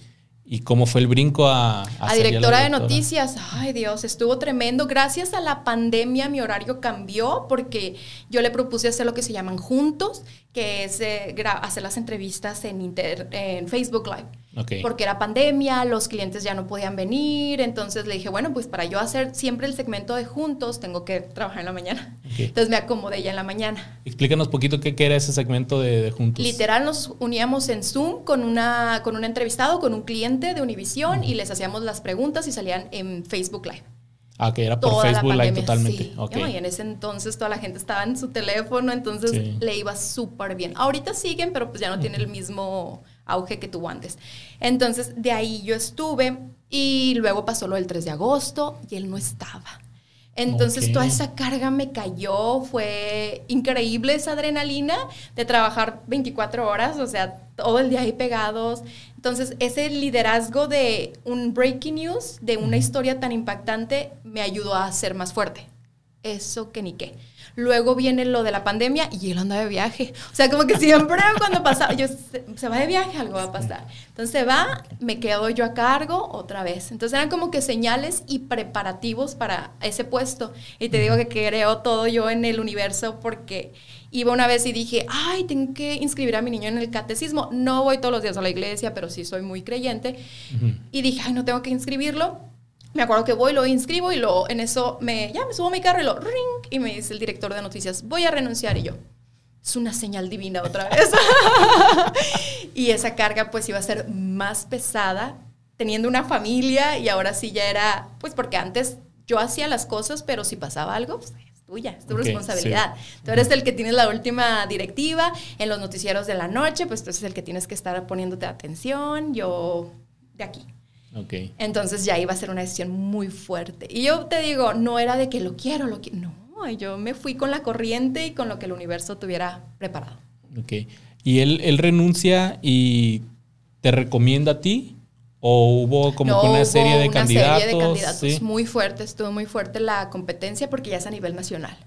Speaker 2: ¿Y cómo fue el brinco a,
Speaker 1: A,
Speaker 2: la
Speaker 1: directora de noticias, ay Dios, estuvo tremendo. Gracias a la pandemia mi horario cambió porque yo le propuse hacer lo que se llaman juntos, que es eh, hacer las entrevistas en, inter- en Facebook Live.
Speaker 2: Ok.
Speaker 1: Porque era pandemia, los clientes ya no podían venir, entonces le dije, bueno, pues para yo hacer siempre el segmento de juntos, tengo que trabajar en la mañana. Entonces me acomodé ya en la mañana.
Speaker 2: Explícanos poquito qué, qué era ese segmento de, de Juntos.
Speaker 1: Literal nos uníamos en Zoom con, una, con un entrevistado, con un cliente de Univision y les hacíamos las preguntas y salían en Facebook Live.
Speaker 2: Ah, que era por
Speaker 1: Toda
Speaker 2: Facebook Live totalmente.
Speaker 1: sí.
Speaker 2: Ok.
Speaker 1: No, y en ese entonces toda la gente estaba en su teléfono, entonces
Speaker 2: Sí.
Speaker 1: le iba súper bien. Ahorita siguen, pero pues ya no tiene el mismo auge que tuvo antes. Entonces de ahí yo estuve y luego pasó lo del 3 de agosto y él no estaba. Entonces toda esa carga me cayó, fue increíble esa adrenalina de trabajar 24 horas, o sea, todo el día ahí pegados. Entonces ese liderazgo de un breaking news, de una historia tan impactante, me ayudó a ser más fuerte. Eso que ni qué. Luego viene lo de la pandemia y él anda de viaje. O sea, como que siempre cuando pasa, yo, se, se va de viaje, algo va a pasar. Entonces se va, me quedo yo a cargo otra vez. Entonces eran como que señales y preparativos para ese puesto. Y te digo que creo todo yo en el universo porque iba una vez y dije, ay, tengo que inscribir a mi niño en el catecismo. No voy todos los días a la iglesia, pero sí soy muy creyente. Y dije, ay, no tengo que inscribirlo. Me acuerdo que voy, lo inscribo y lo, en eso me, ya me subo a mi carro y lo ring y me dice el director de noticias, voy a renunciar y yo. Es una señal divina otra vez. y esa carga pues iba a ser más pesada teniendo una familia y ahora sí ya era, pues porque antes yo hacía las cosas, pero si pasaba algo, pues es tuya, es tu
Speaker 2: Ok,
Speaker 1: responsabilidad. Tú eres el que tienes la última directiva en los noticieros de la noche, pues tú eres el que tienes que estar poniéndote atención, yo de aquí.
Speaker 2: Ok.
Speaker 1: Entonces ya iba a ser una decisión muy fuerte. Y yo te digo, no era de que lo quiero, lo quiero. No, yo me fui con la corriente y con lo que el universo tuviera preparado.
Speaker 2: Ok. ¿Y él, él renuncia y te recomienda a ti? ¿O hubo como
Speaker 1: no,
Speaker 2: una
Speaker 1: hubo
Speaker 2: serie de
Speaker 1: una
Speaker 2: candidatos?
Speaker 1: serie de candidatos
Speaker 2: Sí.
Speaker 1: muy fuerte, estuvo muy fuerte la competencia porque ya es a nivel nacional.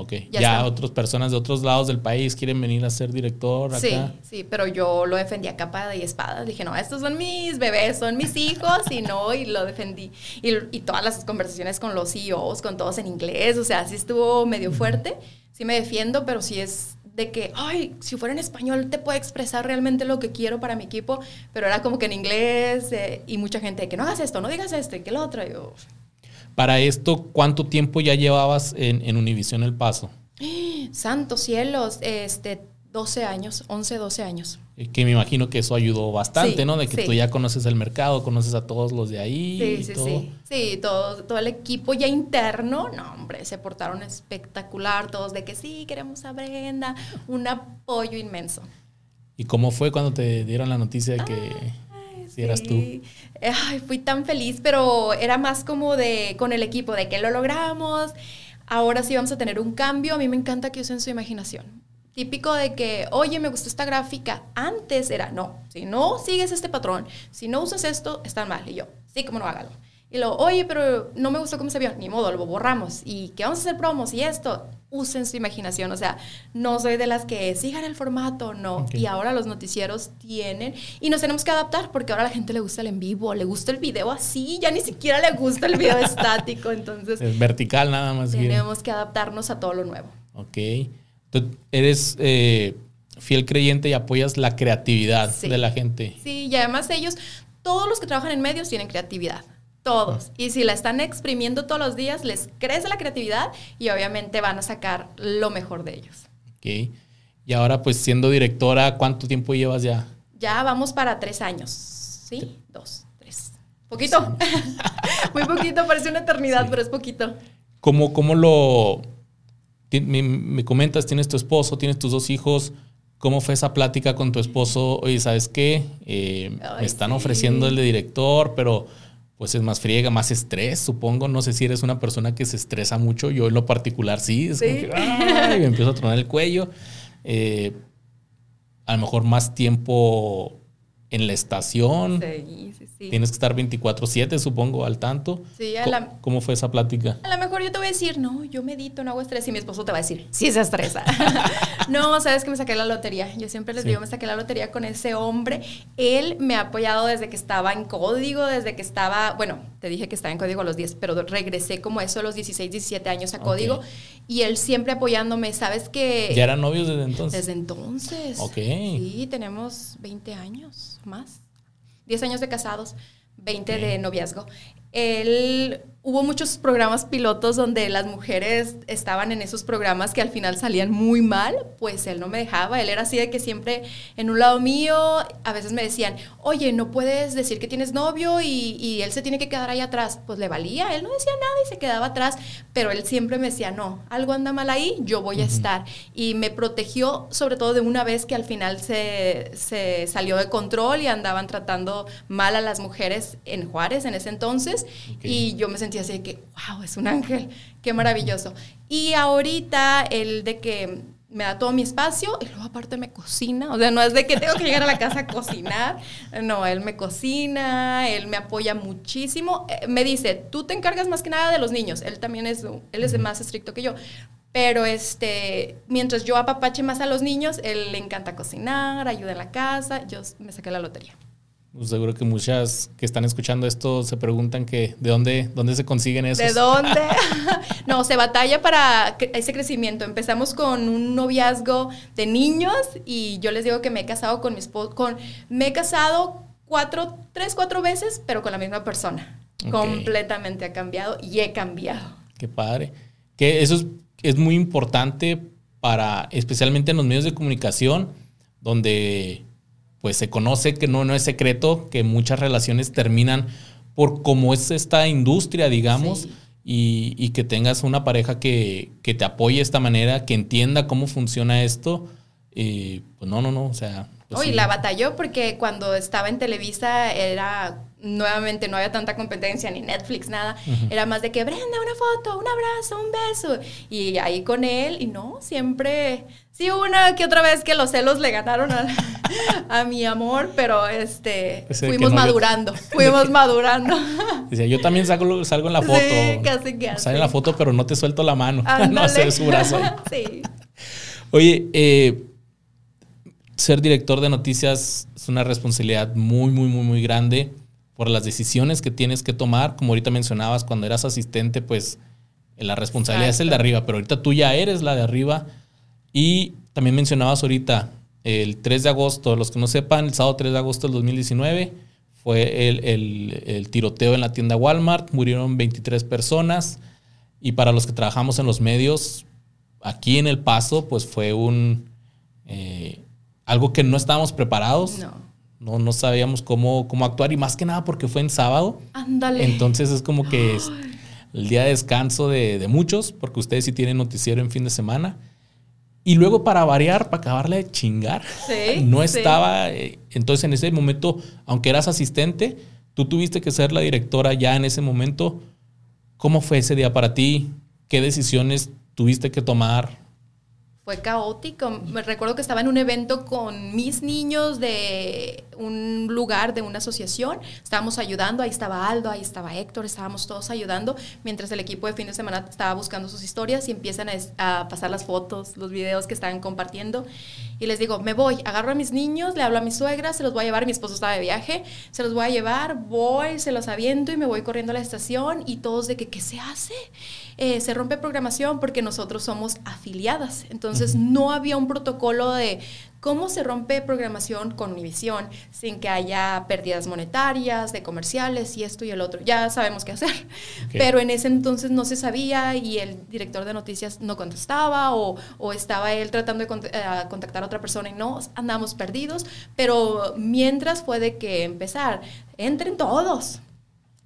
Speaker 2: Ok.
Speaker 1: Ya
Speaker 2: Ya, otras personas de otros lados del país quieren venir a ser director acá.
Speaker 1: Sí, sí, pero yo lo defendí a capa y espada. Dije, no, estos son mis bebés, son mis hijos, y no, y lo defendí. Y, y todas las conversaciones con los CEOs, con todos en inglés, o sea, sí estuvo medio fuerte. Sí me defiendo, pero sí es de que, ay, si fuera en español te puedo expresar realmente lo que quiero para mi equipo, pero era como que en inglés eh, y mucha gente que no hagas esto, no digas esto y que lo otro. Yo,
Speaker 2: Para esto, ¿cuánto tiempo ya llevabas en, en Univisión El Paso?
Speaker 1: Santos cielos, este, 12 años, 11, 12 años.
Speaker 2: Eh, Que me imagino que eso ayudó bastante,
Speaker 1: Sí,
Speaker 2: ¿no? De que
Speaker 1: sí.
Speaker 2: tú ya conoces el mercado, conoces a todos los de ahí.
Speaker 1: Sí,
Speaker 2: y
Speaker 1: sí,
Speaker 2: todo.
Speaker 1: sí. Sí, todo, todo el equipo ya interno, no, hombre, se portaron espectacular, todos de que sí, queremos a Brenda, un apoyo inmenso.
Speaker 2: ¿Y cómo fue cuando te dieron la noticia de que
Speaker 1: Ay,
Speaker 2: si eras tú?
Speaker 1: Ay, fui tan feliz, pero era más como de con el equipo, de que lo logramos. Ahora sí vamos a tener un cambio. A mí me encanta que usen su imaginación. Típico de que, oye, me gustó esta gráfica. Antes era, no, si no sigues este patrón, si no usas esto, están mal. Y yo, sí, cómo no, hágalo. Y luego, oye, pero no me gustó cómo se vio. Ni modo, lo borramos. ¿Y qué vamos a hacer promos? Y esto, usen su imaginación. O sea, no soy de las que sigan el formato, no. Y ahora los noticieros tienen. Y nos tenemos que adaptar porque ahora a la gente le gusta el en vivo, le gusta el video así, ya ni siquiera le gusta el video estático. Entonces,
Speaker 2: Es vertical nada más bien.
Speaker 1: tenemos que adaptarnos a todo lo nuevo.
Speaker 2: Ok. Tú eres eh, fiel creyente y apoyas la creatividad
Speaker 1: Sí.
Speaker 2: de la gente.
Speaker 1: Sí, y además ellos, todos los que trabajan en medios tienen creatividad. Todos. Y si la están exprimiendo todos los días, les crece la creatividad y obviamente van a sacar lo mejor de ellos.
Speaker 2: Ok. Y ahora, pues siendo directora, ¿cuánto tiempo llevas ya?
Speaker 1: Ya vamos para tres años. ¿Sí? Dos, tres. Poquito. Muy poquito, parece una eternidad,
Speaker 2: Sí.
Speaker 1: pero es poquito.
Speaker 2: ¿Cómo, cómo lo... Me, me comentas, tienes tu esposo, tienes tus dos hijos. ¿Cómo fue esa plática con tu esposo? Oye, ¿sabes qué? Eh,
Speaker 1: Ay,
Speaker 2: me están
Speaker 1: sí.
Speaker 2: ofreciendo el de director, pero pues es más friega, más estrés, supongo. No sé si eres una persona que se estresa mucho. Yo en lo particular sí. Es como que, ay, me empiezo a tronar el cuello. Eh, a lo mejor más tiempo en la estación.
Speaker 1: Sí, sí, sí.
Speaker 2: Tienes que estar 24/7, supongo, al tanto.
Speaker 1: Sí, a la-
Speaker 2: ¿Cómo fue esa plática?
Speaker 1: A lo mejor yo te voy a decir, no, yo medito, no hago estrés. Y mi esposo te va a decir, sí se estresa. no, sabes que me saqué la lotería. Yo siempre les digo, me saqué la lotería con ese hombre. Él me ha apoyado desde que estaba en código, desde que estaba, bueno, te dije que estaba en código a los 10, pero regresé como eso a los 16, 17 años a
Speaker 2: Ok.
Speaker 1: código. Y él siempre apoyándome. Sabes que...
Speaker 2: ¿Ya eran novios desde entonces?
Speaker 1: Desde entonces.
Speaker 2: Ok.
Speaker 1: Sí, tenemos 20 años más. 10 años de casados, 20
Speaker 2: Ok.
Speaker 1: de noviazgo. Él, hubo muchos programas pilotos donde las mujeres estaban en esos programas que al final salían muy mal, pues él no me dejaba. Él era así de que siempre en un lado mío, a veces me decían, oye, no puedes decir que tienes novio y, y él se tiene que quedar ahí atrás. Pues le valía, él no decía nada y se quedaba atrás, pero él siempre me decía, no, algo anda mal ahí, yo voy a estar. Y me protegió sobre todo de una vez que al final se, se salió de control y andaban tratando mal a las mujeres en Juárez en ese entonces.
Speaker 2: Ok.
Speaker 1: Y yo me sentía así de que, wow, es un ángel, qué maravilloso. Y ahorita el de que me da todo mi espacio y luego aparte me cocina, o sea, no es de que tengo que llegar a la casa a cocinar, no, él me cocina, él me apoya muchísimo, Eh, me dice, tú te encargas más que nada de los niños, él también es, él es más estricto que yo, pero este, mientras yo apapache más a los niños, él le encanta cocinar, ayuda en la casa, yo me saqué la lotería.
Speaker 2: Pues seguro que muchas que están escuchando esto se preguntan que de dónde, dónde se consiguen esos.
Speaker 1: ¿De dónde? no, se batalla para ese crecimiento. Empezamos con un noviazgo de niños y yo les digo que me he casado con mi esposo, con, me he casado cuatro, tres, cuatro veces, pero con la misma persona. Completamente ha cambiado y he cambiado.
Speaker 2: Qué padre. Que eso es, es muy importante para, especialmente en los medios de comunicación, donde pues se conoce que no, no es secreto que muchas relaciones terminan por cómo es esta industria, digamos,
Speaker 1: Sí.
Speaker 2: y, y que tengas una pareja que, que te apoye de esta manera, que entienda cómo funciona esto. Y pues no, no, no, o sea... pues, sí.
Speaker 1: la batalló porque cuando estaba en Televisa era nuevamente no había tanta competencia ni Netflix nada, era más de que Brenda una foto, un abrazo, un beso y ahí con él y no siempre sí una que otra vez que los celos le ganaron a, a mi amor, pero este
Speaker 2: Ese
Speaker 1: fuimos
Speaker 2: no,
Speaker 1: madurando, fuimos madurando.
Speaker 2: Decía, yo también salgo, salgo en la foto.
Speaker 1: Sí, casi que
Speaker 2: Sale en la foto, pero no te suelto la mano. no sé su brazo.
Speaker 1: sí.
Speaker 2: Oye, eh, ser director de noticias es una responsabilidad muy, muy, muy, muy grande por las decisiones que tienes que tomar. Como ahorita mencionabas, cuando eras asistente, pues la responsabilidad es el de arriba, pero ahorita tú ya eres la de arriba. Y también mencionabas ahorita el 3 de agosto, los que no sepan, el sábado 3 de agosto del 2019 fue el, tiroteo en la tienda Walmart, murieron 23 personas y para los que trabajamos en los medios, aquí en El Paso, pues fue un... Eh, algo que no estábamos preparados. No. No, sabíamos cómo, cómo actuar y más que nada porque fue en sábado.
Speaker 1: Ándale.
Speaker 2: Entonces es como que es el día de descanso de, de muchos, porque ustedes sí tienen noticiero en fin de semana. Y luego para variar, para acabarle de chingar, no estaba. Eh, entonces en ese momento, aunque eras asistente, tú tuviste que ser la directora ya en ese momento. ¿Cómo fue ese día para ti? ¿Qué decisiones tuviste que tomar?
Speaker 1: Fue caótico. Me recuerdo que estaba en un evento con mis niños de un lugar, de una asociación. Estábamos ayudando, ahí estaba Aldo, ahí estaba Héctor, estábamos todos ayudando, mientras el equipo de fin de semana estaba buscando sus historias y empiezan a, pasar las fotos, los videos que estaban compartiendo. Y les digo, me voy, agarro a mis niños, le hablo a mi suegra, se los voy a llevar, mi esposo estaba de viaje, se los voy a llevar, voy, se los aviento y me voy corriendo a la estación y todos de que, ¿qué se hace? Eh, se rompe programación porque nosotros somos afiliadas. Entonces no había un protocolo de cómo se rompe programación con Univision sin que haya pérdidas monetarias, de comerciales y esto y el otro. Ya sabemos qué hacer. Pero en ese entonces no se sabía y el director de noticias no contestaba o, estaba él tratando de eh, contactar a otra persona y no, andamos perdidos. Pero mientras fue de que empezar, entren todos,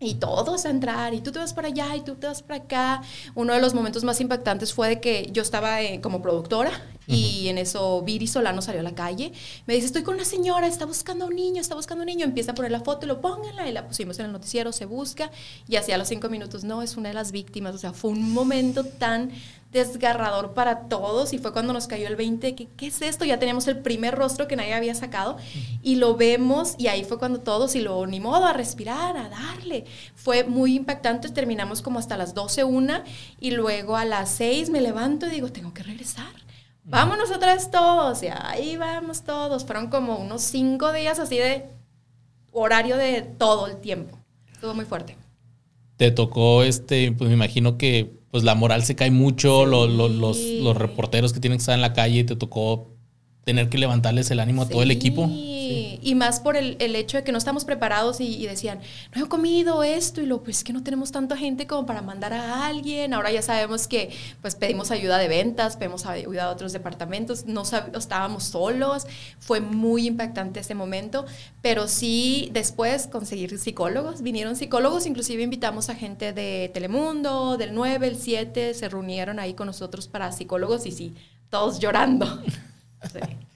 Speaker 1: y todos a entrar, y tú te vas para allá, y tú te vas para acá. Uno de los momentos más impactantes fue de que yo estaba eh, como productora y en eso Viri Solano salió a la calle. Me dice, estoy con una señora, está buscando a un niño, está buscando a un niño. Empieza a poner la foto y lo pónganla y la pusimos en el noticiero, se busca. Y así a los cinco minutos, no, es una de las víctimas. O sea, fue un momento tan desgarrador para todos y fue cuando nos cayó el 20, que, ¿qué es esto? Ya teníamos el primer rostro que nadie había sacado y lo vemos y ahí fue cuando todos y lo ni modo a respirar, a darle. Fue muy impactante, terminamos como hasta las 12, una y luego a las 6 me levanto y digo, tengo que regresar. Vámonos otra vez todos y ahí vamos todos. Fueron como unos cinco días así de horario de todo el tiempo. Estuvo muy fuerte.
Speaker 2: Te tocó este, pues me imagino que pues la moral se cae mucho, los, los, reporteros que tienen que estar en la calle, te tocó tener que levantarles el ánimo a todo el equipo.
Speaker 1: Y más por el, hecho de que no estamos preparados y, decían, no he comido esto y lo, pues que no tenemos tanta gente como para mandar a alguien. Ahora ya sabemos que pues pedimos ayuda de ventas, pedimos ayuda de otros departamentos, no estábamos solos. Fue muy impactante ese momento, pero sí después conseguir psicólogos. Vinieron psicólogos, inclusive invitamos a gente de Telemundo, del 9, el 7, se reunieron ahí con nosotros para psicólogos y sí, todos llorando.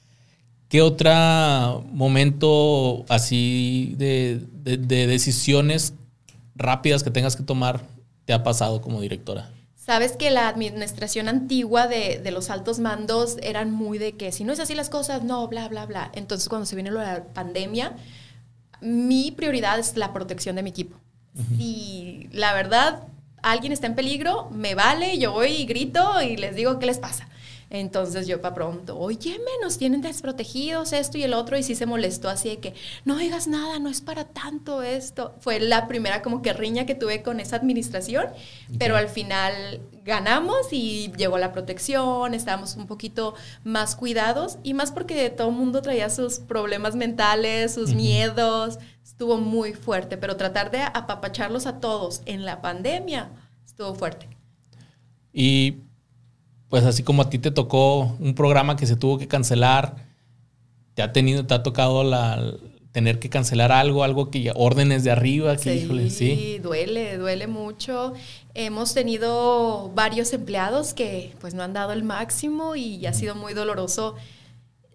Speaker 2: ¿Qué otro momento así de, decisiones rápidas que tengas que tomar te ha pasado como directora?
Speaker 1: Sabes que la administración antigua de, de, los altos mandos eran muy de que si no es así las cosas, no, bla, bla, bla. Entonces cuando se viene la pandemia, mi prioridad es la protección de mi equipo. Si la verdad alguien está en peligro, me vale, yo voy y grito y les digo qué les pasa. Entonces yo para pronto, oye, nos tienen desprotegidos esto y el otro, y sí se molestó así de que, no digas nada, no es para tanto esto. Fue la primera como que riña que tuve con esa administración, pero al final ganamos y llegó la protección, estábamos un poquito más cuidados y más porque todo el mundo traía sus problemas mentales, sus miedos, estuvo muy fuerte, pero tratar de apapacharlos a todos en la pandemia estuvo fuerte.
Speaker 2: Y pues así como a ti te tocó un programa que se tuvo que cancelar, te ha tenido, te ha tocado la tener que cancelar algo, algo que órdenes de arriba, que
Speaker 1: sí, sí, duele, duele mucho. Hemos tenido varios empleados que pues no han dado el máximo y ha sido muy doloroso.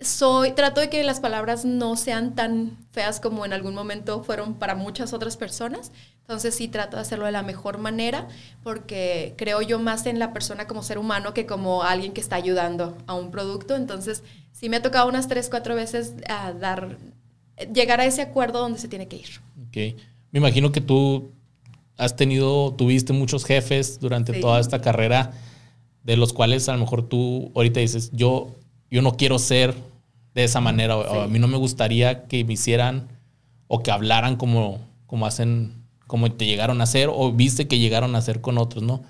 Speaker 1: Soy, trato de que las palabras no sean tan feas como en algún momento fueron para muchas otras personas, entonces sí trato de hacerlo de la mejor manera porque creo yo más en la persona como ser humano que como alguien que está ayudando a un producto. Entonces sí me ha tocado unas tres, cuatro veces a ah, dar, llegar a ese acuerdo donde se tiene que ir.
Speaker 2: Ok. Me imagino que tú has tenido, tuviste muchos jefes durante toda esta carrera de los cuales a lo mejor tú ahorita dices, yo, yo no quiero ser de esa manera o, a mí no me gustaría que me hicieran o que hablaran como, como hacen como te llegaron a hacer o viste que llegaron a hacer con otros, ¿no?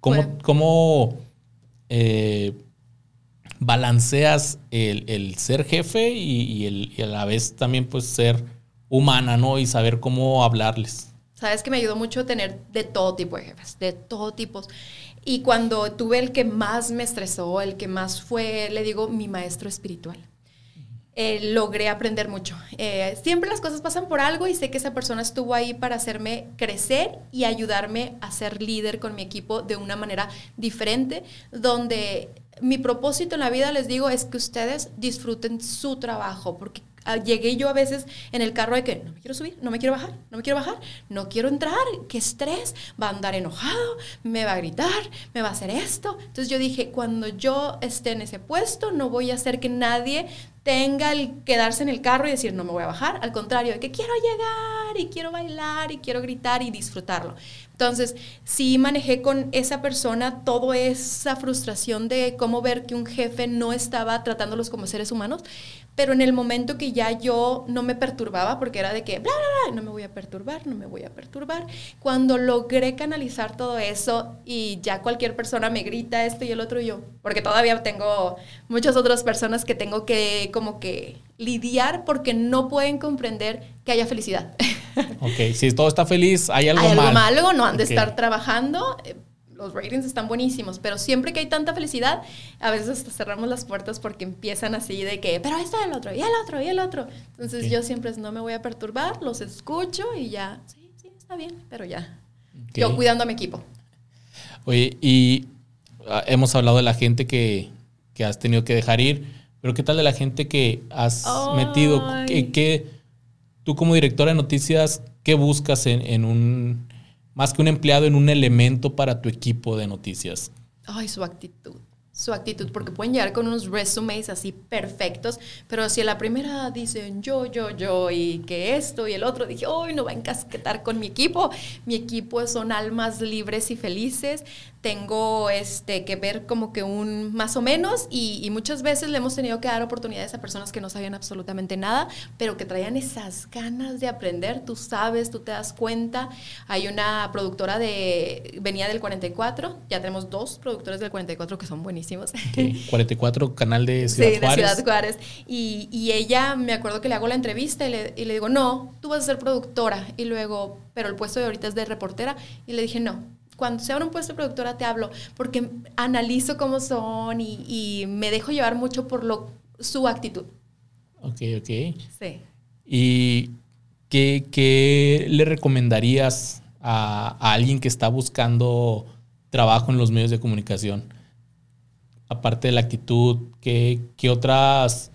Speaker 2: ¿Cómo, cómo, eh, balanceas el, ser jefe y, el, y a la vez también pues ser humana, ¿no? Y saber cómo hablarles.
Speaker 1: Sabes que me ayudó mucho tener de todo tipo de jefes, de todo tipo. Y cuando tuve el que más me estresó, el que más fue, le digo, mi maestro espiritual. Eh, logré aprender mucho. Eh, siempre las cosas pasan por algo y sé que esa persona estuvo ahí para hacerme crecer y ayudarme a ser líder con mi equipo de una manera diferente, donde mi propósito en la vida, les digo, es que ustedes disfruten su trabajo, porque llegué yo a veces en el carro de que no me quiero subir, no me quiero bajar, no me quiero bajar, no quiero entrar, qué estrés, va a andar enojado, me va a gritar, me va a hacer esto. Entonces yo dije, cuando yo esté en ese puesto, no voy a hacer que nadie tenga el quedarse en el carro y decir, no me voy a bajar. Al contrario, de que quiero llegar y quiero bailar y quiero gritar y disfrutarlo. Entonces, sí manejé con esa persona toda esa frustración de cómo ver que un jefe no estaba tratándolos como seres humanos pero en el momento que ya yo no me perturbaba, porque era de que, bla, bla, bla, no me voy a perturbar, no me voy a perturbar, cuando logré canalizar todo eso y ya cualquier persona me grita esto y el otro yo, porque todavía tengo muchas otras personas que tengo que como que lidiar porque no pueden comprender que haya felicidad.
Speaker 2: Ok, si todo está feliz, hay algo
Speaker 1: hay
Speaker 2: algo
Speaker 1: malo, no han de estar trabajando los ratings están buenísimos, pero siempre que hay tanta felicidad, a veces cerramos las puertas porque empiezan así de que, pero esto el otro, y el otro, y el otro. Entonces yo siempre no me voy a perturbar, los escucho y ya, sí, sí, está bien, pero ya. Yo cuidando a mi equipo.
Speaker 2: Oye, y ah, hemos hablado de la gente que, has tenido que dejar ir, pero ¿qué tal de la gente que has metido? ¿Qué, tú como directora de noticias, qué buscas en un más que un empleado en un elemento para tu equipo de noticias?
Speaker 1: Ay, su actitud su actitud, porque pueden llegar con unos resumes así perfectos, pero si a la primera dicen yo, yo, yo, y que esto y el otro, dije, hoy no va a encasquetar con mi equipo. Mi equipo son almas libres y felices. Tengo este, que ver como que un más o menos, y, muchas veces le hemos tenido que dar oportunidades a personas que no sabían absolutamente nada, pero que traían esas ganas de aprender. Tú sabes, tú te das cuenta. Hay una productora de, venía del 44, ya tenemos dos productores del 44 que son buenísimos
Speaker 2: 44, canal de Ciudad Juárez.
Speaker 1: de Ciudad Juárez. Y, ella, me acuerdo que le hago la entrevista y le, digo, no, tú vas a ser productora. Y luego, pero el puesto de ahorita es de reportera. Y le dije, no, cuando se abra un puesto de productora te hablo, porque analizo cómo son y, me dejo llevar mucho por lo, su actitud.
Speaker 2: Ok, ok. Sí. ¿Y qué, le recomendarías a, a, alguien que está buscando trabajo en los medios de comunicación? aparte de la actitud, ¿qué, otras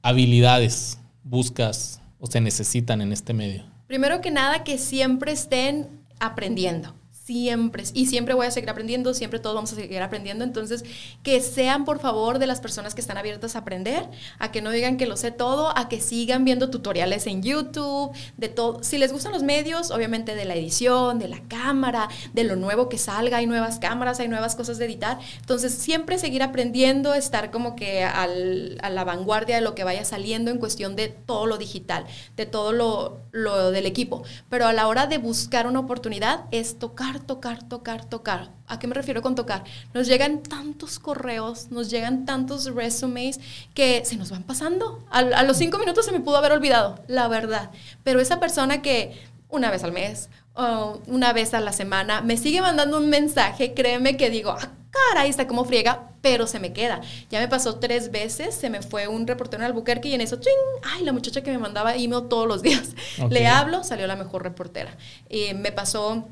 Speaker 2: habilidades buscas o se necesitan en este medio?
Speaker 1: Primero que nada, que siempre estén aprendiendo siempre, y siempre voy a seguir aprendiendo, siempre todos vamos a seguir aprendiendo, entonces que sean por favor de las personas que están abiertas a aprender, a que no digan que lo sé todo, a que sigan viendo tutoriales en YouTube, de todo, si les gustan los medios, obviamente de la edición, de la cámara, de lo nuevo que salga, hay nuevas cámaras, hay nuevas cosas de editar, entonces siempre seguir aprendiendo, estar como que a la vanguardia de lo que vaya saliendo en cuestión de todo lo digital, de todo lo, lo del equipo, pero a la hora de buscar una oportunidad es tocar tocar, tocar, tocar. ¿A qué me refiero con tocar? Nos llegan tantos correos, nos llegan tantos resumes que se nos van pasando. A, los cinco minutos se me pudo haber olvidado, la verdad. Pero esa persona que una vez al mes, o una vez a la semana, me sigue mandando un mensaje, créeme que digo, ah, caray, está como friega, pero se me queda. Ya me pasó tres veces, se me fue un reportero en Albuquerque y en eso, ay, la muchacha que me mandaba email todos los días. Le hablo, salió la mejor reportera. y me pasó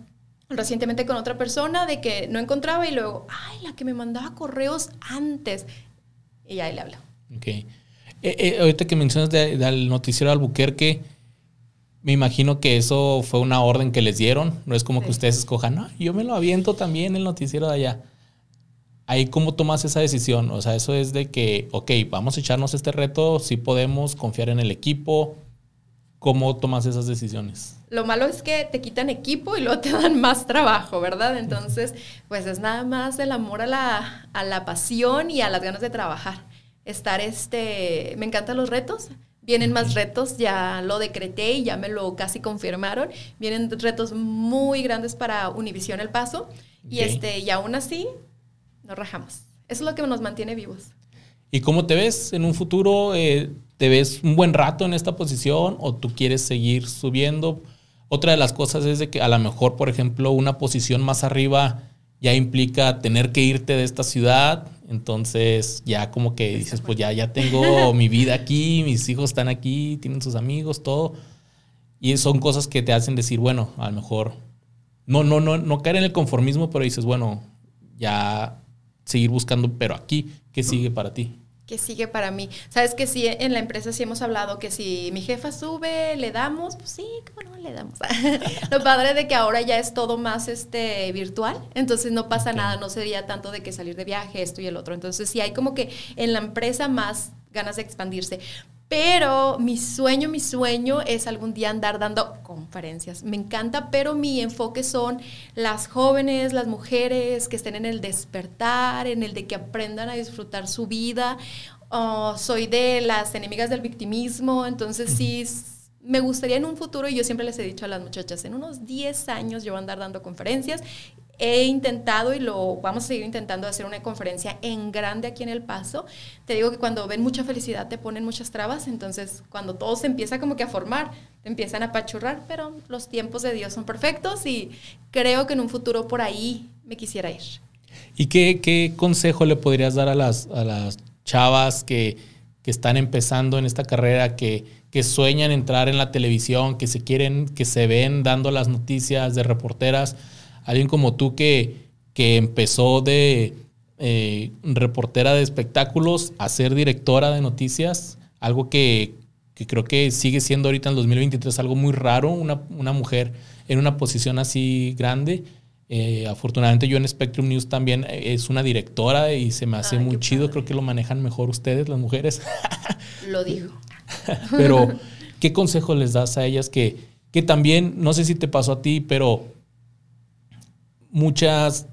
Speaker 1: recientemente con otra persona de que no encontraba y luego, ay, la que me mandaba correos antes. Y ahí le hablo.
Speaker 2: Ok. Eh, eh, ahorita que mencionas del noticiero de Albuquerque, me imagino que eso fue una orden que les dieron. No es como que ustedes escojan, no, yo me lo aviento también el noticiero de allá. Ahí, ¿cómo tomas esa decisión? O sea, eso es de que, ok, vamos a echarnos este reto, si podemos confiar en el equipo, ¿Cómo tomas esas decisiones?
Speaker 1: Lo malo es que te quitan equipo y luego te dan más trabajo, ¿verdad? Entonces, pues es nada más el amor a la, a la pasión y a las ganas de trabajar. Estar, este, me encantan los retos, vienen más retos, ya lo decreté y ya me lo casi confirmaron. Vienen retos muy grandes para Univisión El Paso y este y aún así nos rajamos. Eso es lo que nos mantiene vivos.
Speaker 2: ¿Y cómo te ves en un futuro? Eh, ¿Te ves un buen rato en esta posición o tú quieres seguir subiendo? Otra de las cosas es de que a lo mejor, por ejemplo, una posición más arriba ya implica tener que irte de esta ciudad. Entonces ya como que dices, pues ya, ya tengo mi vida aquí, mis hijos están aquí, tienen sus amigos, todo. Y son cosas que te hacen decir, bueno, a lo mejor no, no, no, no caer en el conformismo, pero dices, bueno, ya seguir buscando, pero aquí, ¿qué sigue para ti?
Speaker 1: ¿Qué sigue para mí? Sabes que sí, en la empresa sí hemos hablado que si mi jefa sube, le damos, pues sí, cómo no le damos. Lo padre de que ahora ya es todo más este virtual, entonces no pasa nada, no sería tanto de que salir de viaje, esto y el otro. Entonces sí hay como que en la empresa más ganas de expandirse. Pero mi sueño, mi sueño es algún día andar dando conferencias. Me encanta, pero mi enfoque son las jóvenes, las mujeres que estén en el despertar, en el de que aprendan a disfrutar su vida. Oh, soy de las enemigas del victimismo, entonces sí me gustaría en un futuro, y yo siempre les he dicho a las muchachas, en unos 10 años yo voy a andar dando conferencias he intentado y lo vamos a seguir intentando hacer una conferencia en grande aquí en El Paso. Te digo que cuando ven mucha felicidad te ponen muchas trabas, entonces cuando todo se empieza como que a formar, te empiezan a pachurrar, pero los tiempos de Dios son perfectos y creo que en un futuro por ahí me quisiera ir.
Speaker 2: ¿Y qué, qué consejo le podrías dar a las, a las chavas que, que están empezando en esta carrera, que, que sueñan entrar en la televisión, que se quieren, que se ven dando las noticias de reporteras? Alguien como tú que, que empezó de eh, reportera de espectáculos a ser directora de noticias, algo que, creo que sigue siendo ahorita en el 2023 algo muy raro, una, mujer en una posición así grande. Eh, afortunadamente yo en Spectrum News también eh, es una directora y se me hace muy chido, creo que lo manejan mejor ustedes, las mujeres.
Speaker 1: Lo digo.
Speaker 2: pero, ¿qué consejo les das a ellas que, que también, no sé si te pasó a ti, pero muchas,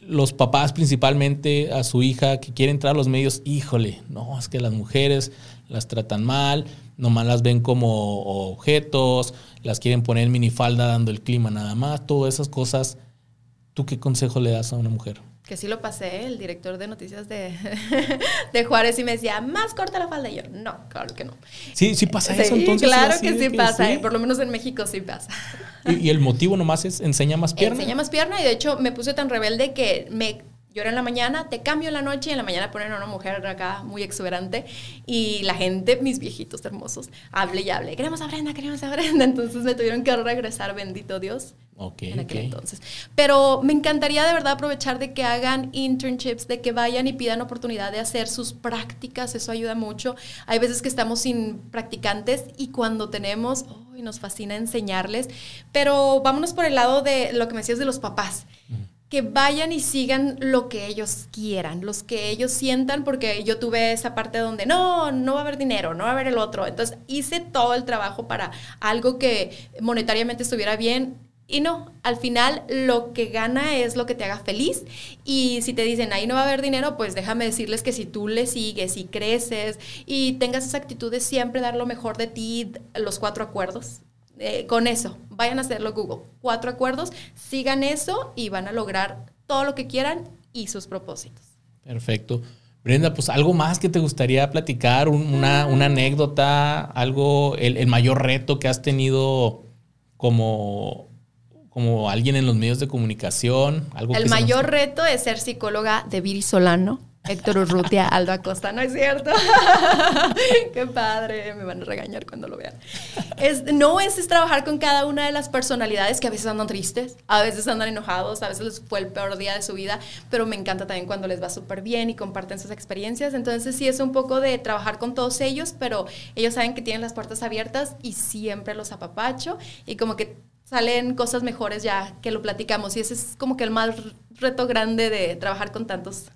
Speaker 2: los papás principalmente a su hija que quiere entrar a los medios, híjole, no, es que las mujeres las tratan mal, nomás las ven como objetos, las quieren poner en minifalda dando el clima nada más, todas esas cosas. ¿Tú qué consejo le das a una mujer?
Speaker 1: Que sí lo pasé, el director de noticias de, de Juárez, y me decía, más corta la falda. Y yo, no, claro que no.
Speaker 2: Sí, sí pasa eso entonces.
Speaker 1: Claro que sí pasa, por lo menos en México sí pasa.
Speaker 2: ¿Y, el motivo nomás es enseña más pierna?
Speaker 1: Enseña más pierna, y de hecho me puse tan rebelde que me lloré en la mañana, te cambio en la noche y en la mañana ponen a una mujer acá muy exuberante y la gente, mis viejitos hermosos, hable y hable, queremos a Brenda, queremos a Brenda, entonces me tuvieron que regresar, bendito Dios,
Speaker 2: Okay, en aquel
Speaker 1: entonces. Pero me encantaría de verdad aprovechar de que hagan internships, de que vayan y pidan oportunidad de hacer sus prácticas, eso ayuda mucho. Hay veces que estamos sin practicantes y cuando tenemos, oh, nos fascina enseñarles, pero vámonos por el lado de lo que me decías de los papás. Que vayan y sigan lo que ellos quieran, los que ellos sientan, porque yo tuve esa parte donde no, no va a haber dinero, no va a haber el otro. Entonces hice todo el trabajo para algo que monetariamente estuviera bien y no, al final lo que gana es lo que te haga feliz. Y si te dicen, ahí no va a haber dinero, pues déjame decirles que si tú le sigues y creces y tengas esa actitud de siempre dar lo mejor de ti, los cuatro acuerdos, eh, con eso, vayan a hacerlo Google. Cuatro acuerdos, sigan eso y van a lograr todo lo que quieran y sus propósitos.
Speaker 2: Perfecto. Brenda, pues algo más que te gustaría platicar, una, anécdota, algo, el mayor reto que has tenido como como alguien en los medios de comunicación? Algo
Speaker 1: el mayor reto es ser psicóloga de Viri Solano. Héctor Urrutia, Aldo Acosta, ¿no es cierto? Qué padre, me van a regañar cuando lo vean. Es, no es, es, trabajar con cada una de las personalidades que a veces andan tristes, a veces andan enojados, a veces les fue el peor día de su vida, pero me encanta también cuando les va súper bien y comparten sus experiencias. Entonces sí es un poco de trabajar con todos ellos, pero ellos saben que tienen las puertas abiertas y siempre los apapacho y como que salen cosas mejores ya que lo platicamos. Y ese es como que el más reto grande de trabajar con tantos.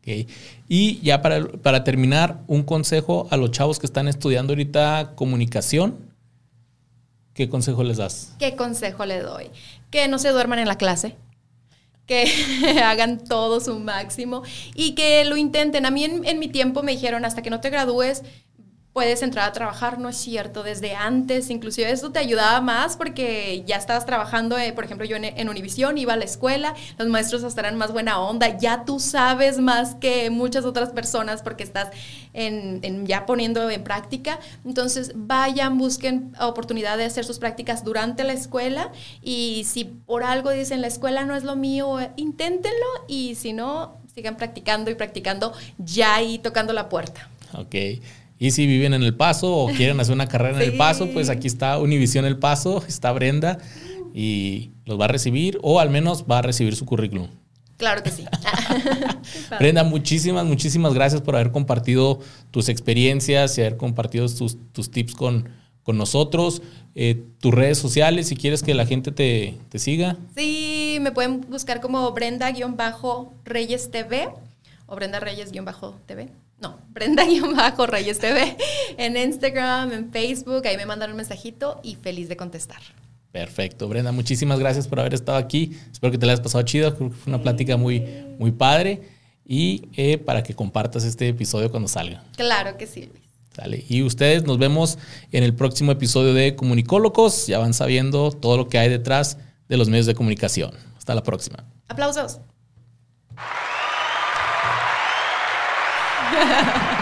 Speaker 2: Okay. Y ya para, para, terminar, un consejo a los chavos que están estudiando ahorita comunicación. ¿Qué consejo les das?
Speaker 1: ¿Qué consejo le doy? Que no se duerman en la clase, que hagan todo su máximo y que lo intenten. A mí en, en mi tiempo me dijeron, hasta que no te gradúes, puedes entrar a trabajar, no es cierto, desde antes, inclusive esto te ayudaba más porque ya estabas trabajando, eh, por ejemplo, yo en, en Univisión iba a la escuela, los maestros estarán más buena onda, ya tú sabes más que muchas otras personas porque estás en, ya poniendo en práctica, entonces vayan, busquen oportunidad de hacer sus prácticas durante la escuela y si por algo dicen la escuela no es lo mío, inténtenlo y si no, sigan practicando y practicando ya ahí tocando la puerta.
Speaker 2: Ok. Y si viven en El Paso o quieren hacer una carrera en El Paso, pues aquí está Univisión El Paso, está Brenda y los va a recibir o al menos va a recibir su currículum.
Speaker 1: Claro que sí.
Speaker 2: Brenda, muchísimas, muchísimas gracias por haber compartido tus experiencias y haber compartido tus, tus tips con, con nosotros. Eh, tus redes sociales, si quieres que la gente te, te siga.
Speaker 1: Sí, me pueden buscar como Brenda-Reyes TV o Brenda Reyes-TV no, Brenda-Reyes TV en Instagram, en Facebook, ahí me mandan un mensajito y feliz de contestar.
Speaker 2: Perfecto, Brenda, muchísimas gracias por haber estado aquí. Espero que te la hayas pasado chido, fue una plática muy, muy padre y eh, para que compartas este episodio cuando salga.
Speaker 1: Claro que sí,
Speaker 2: Sale. Y ustedes nos vemos en el próximo episodio de Comunicólogos. Ya van sabiendo todo lo que hay detrás de los medios de comunicación. Hasta la próxima.
Speaker 1: Aplausos. Ha ha ha.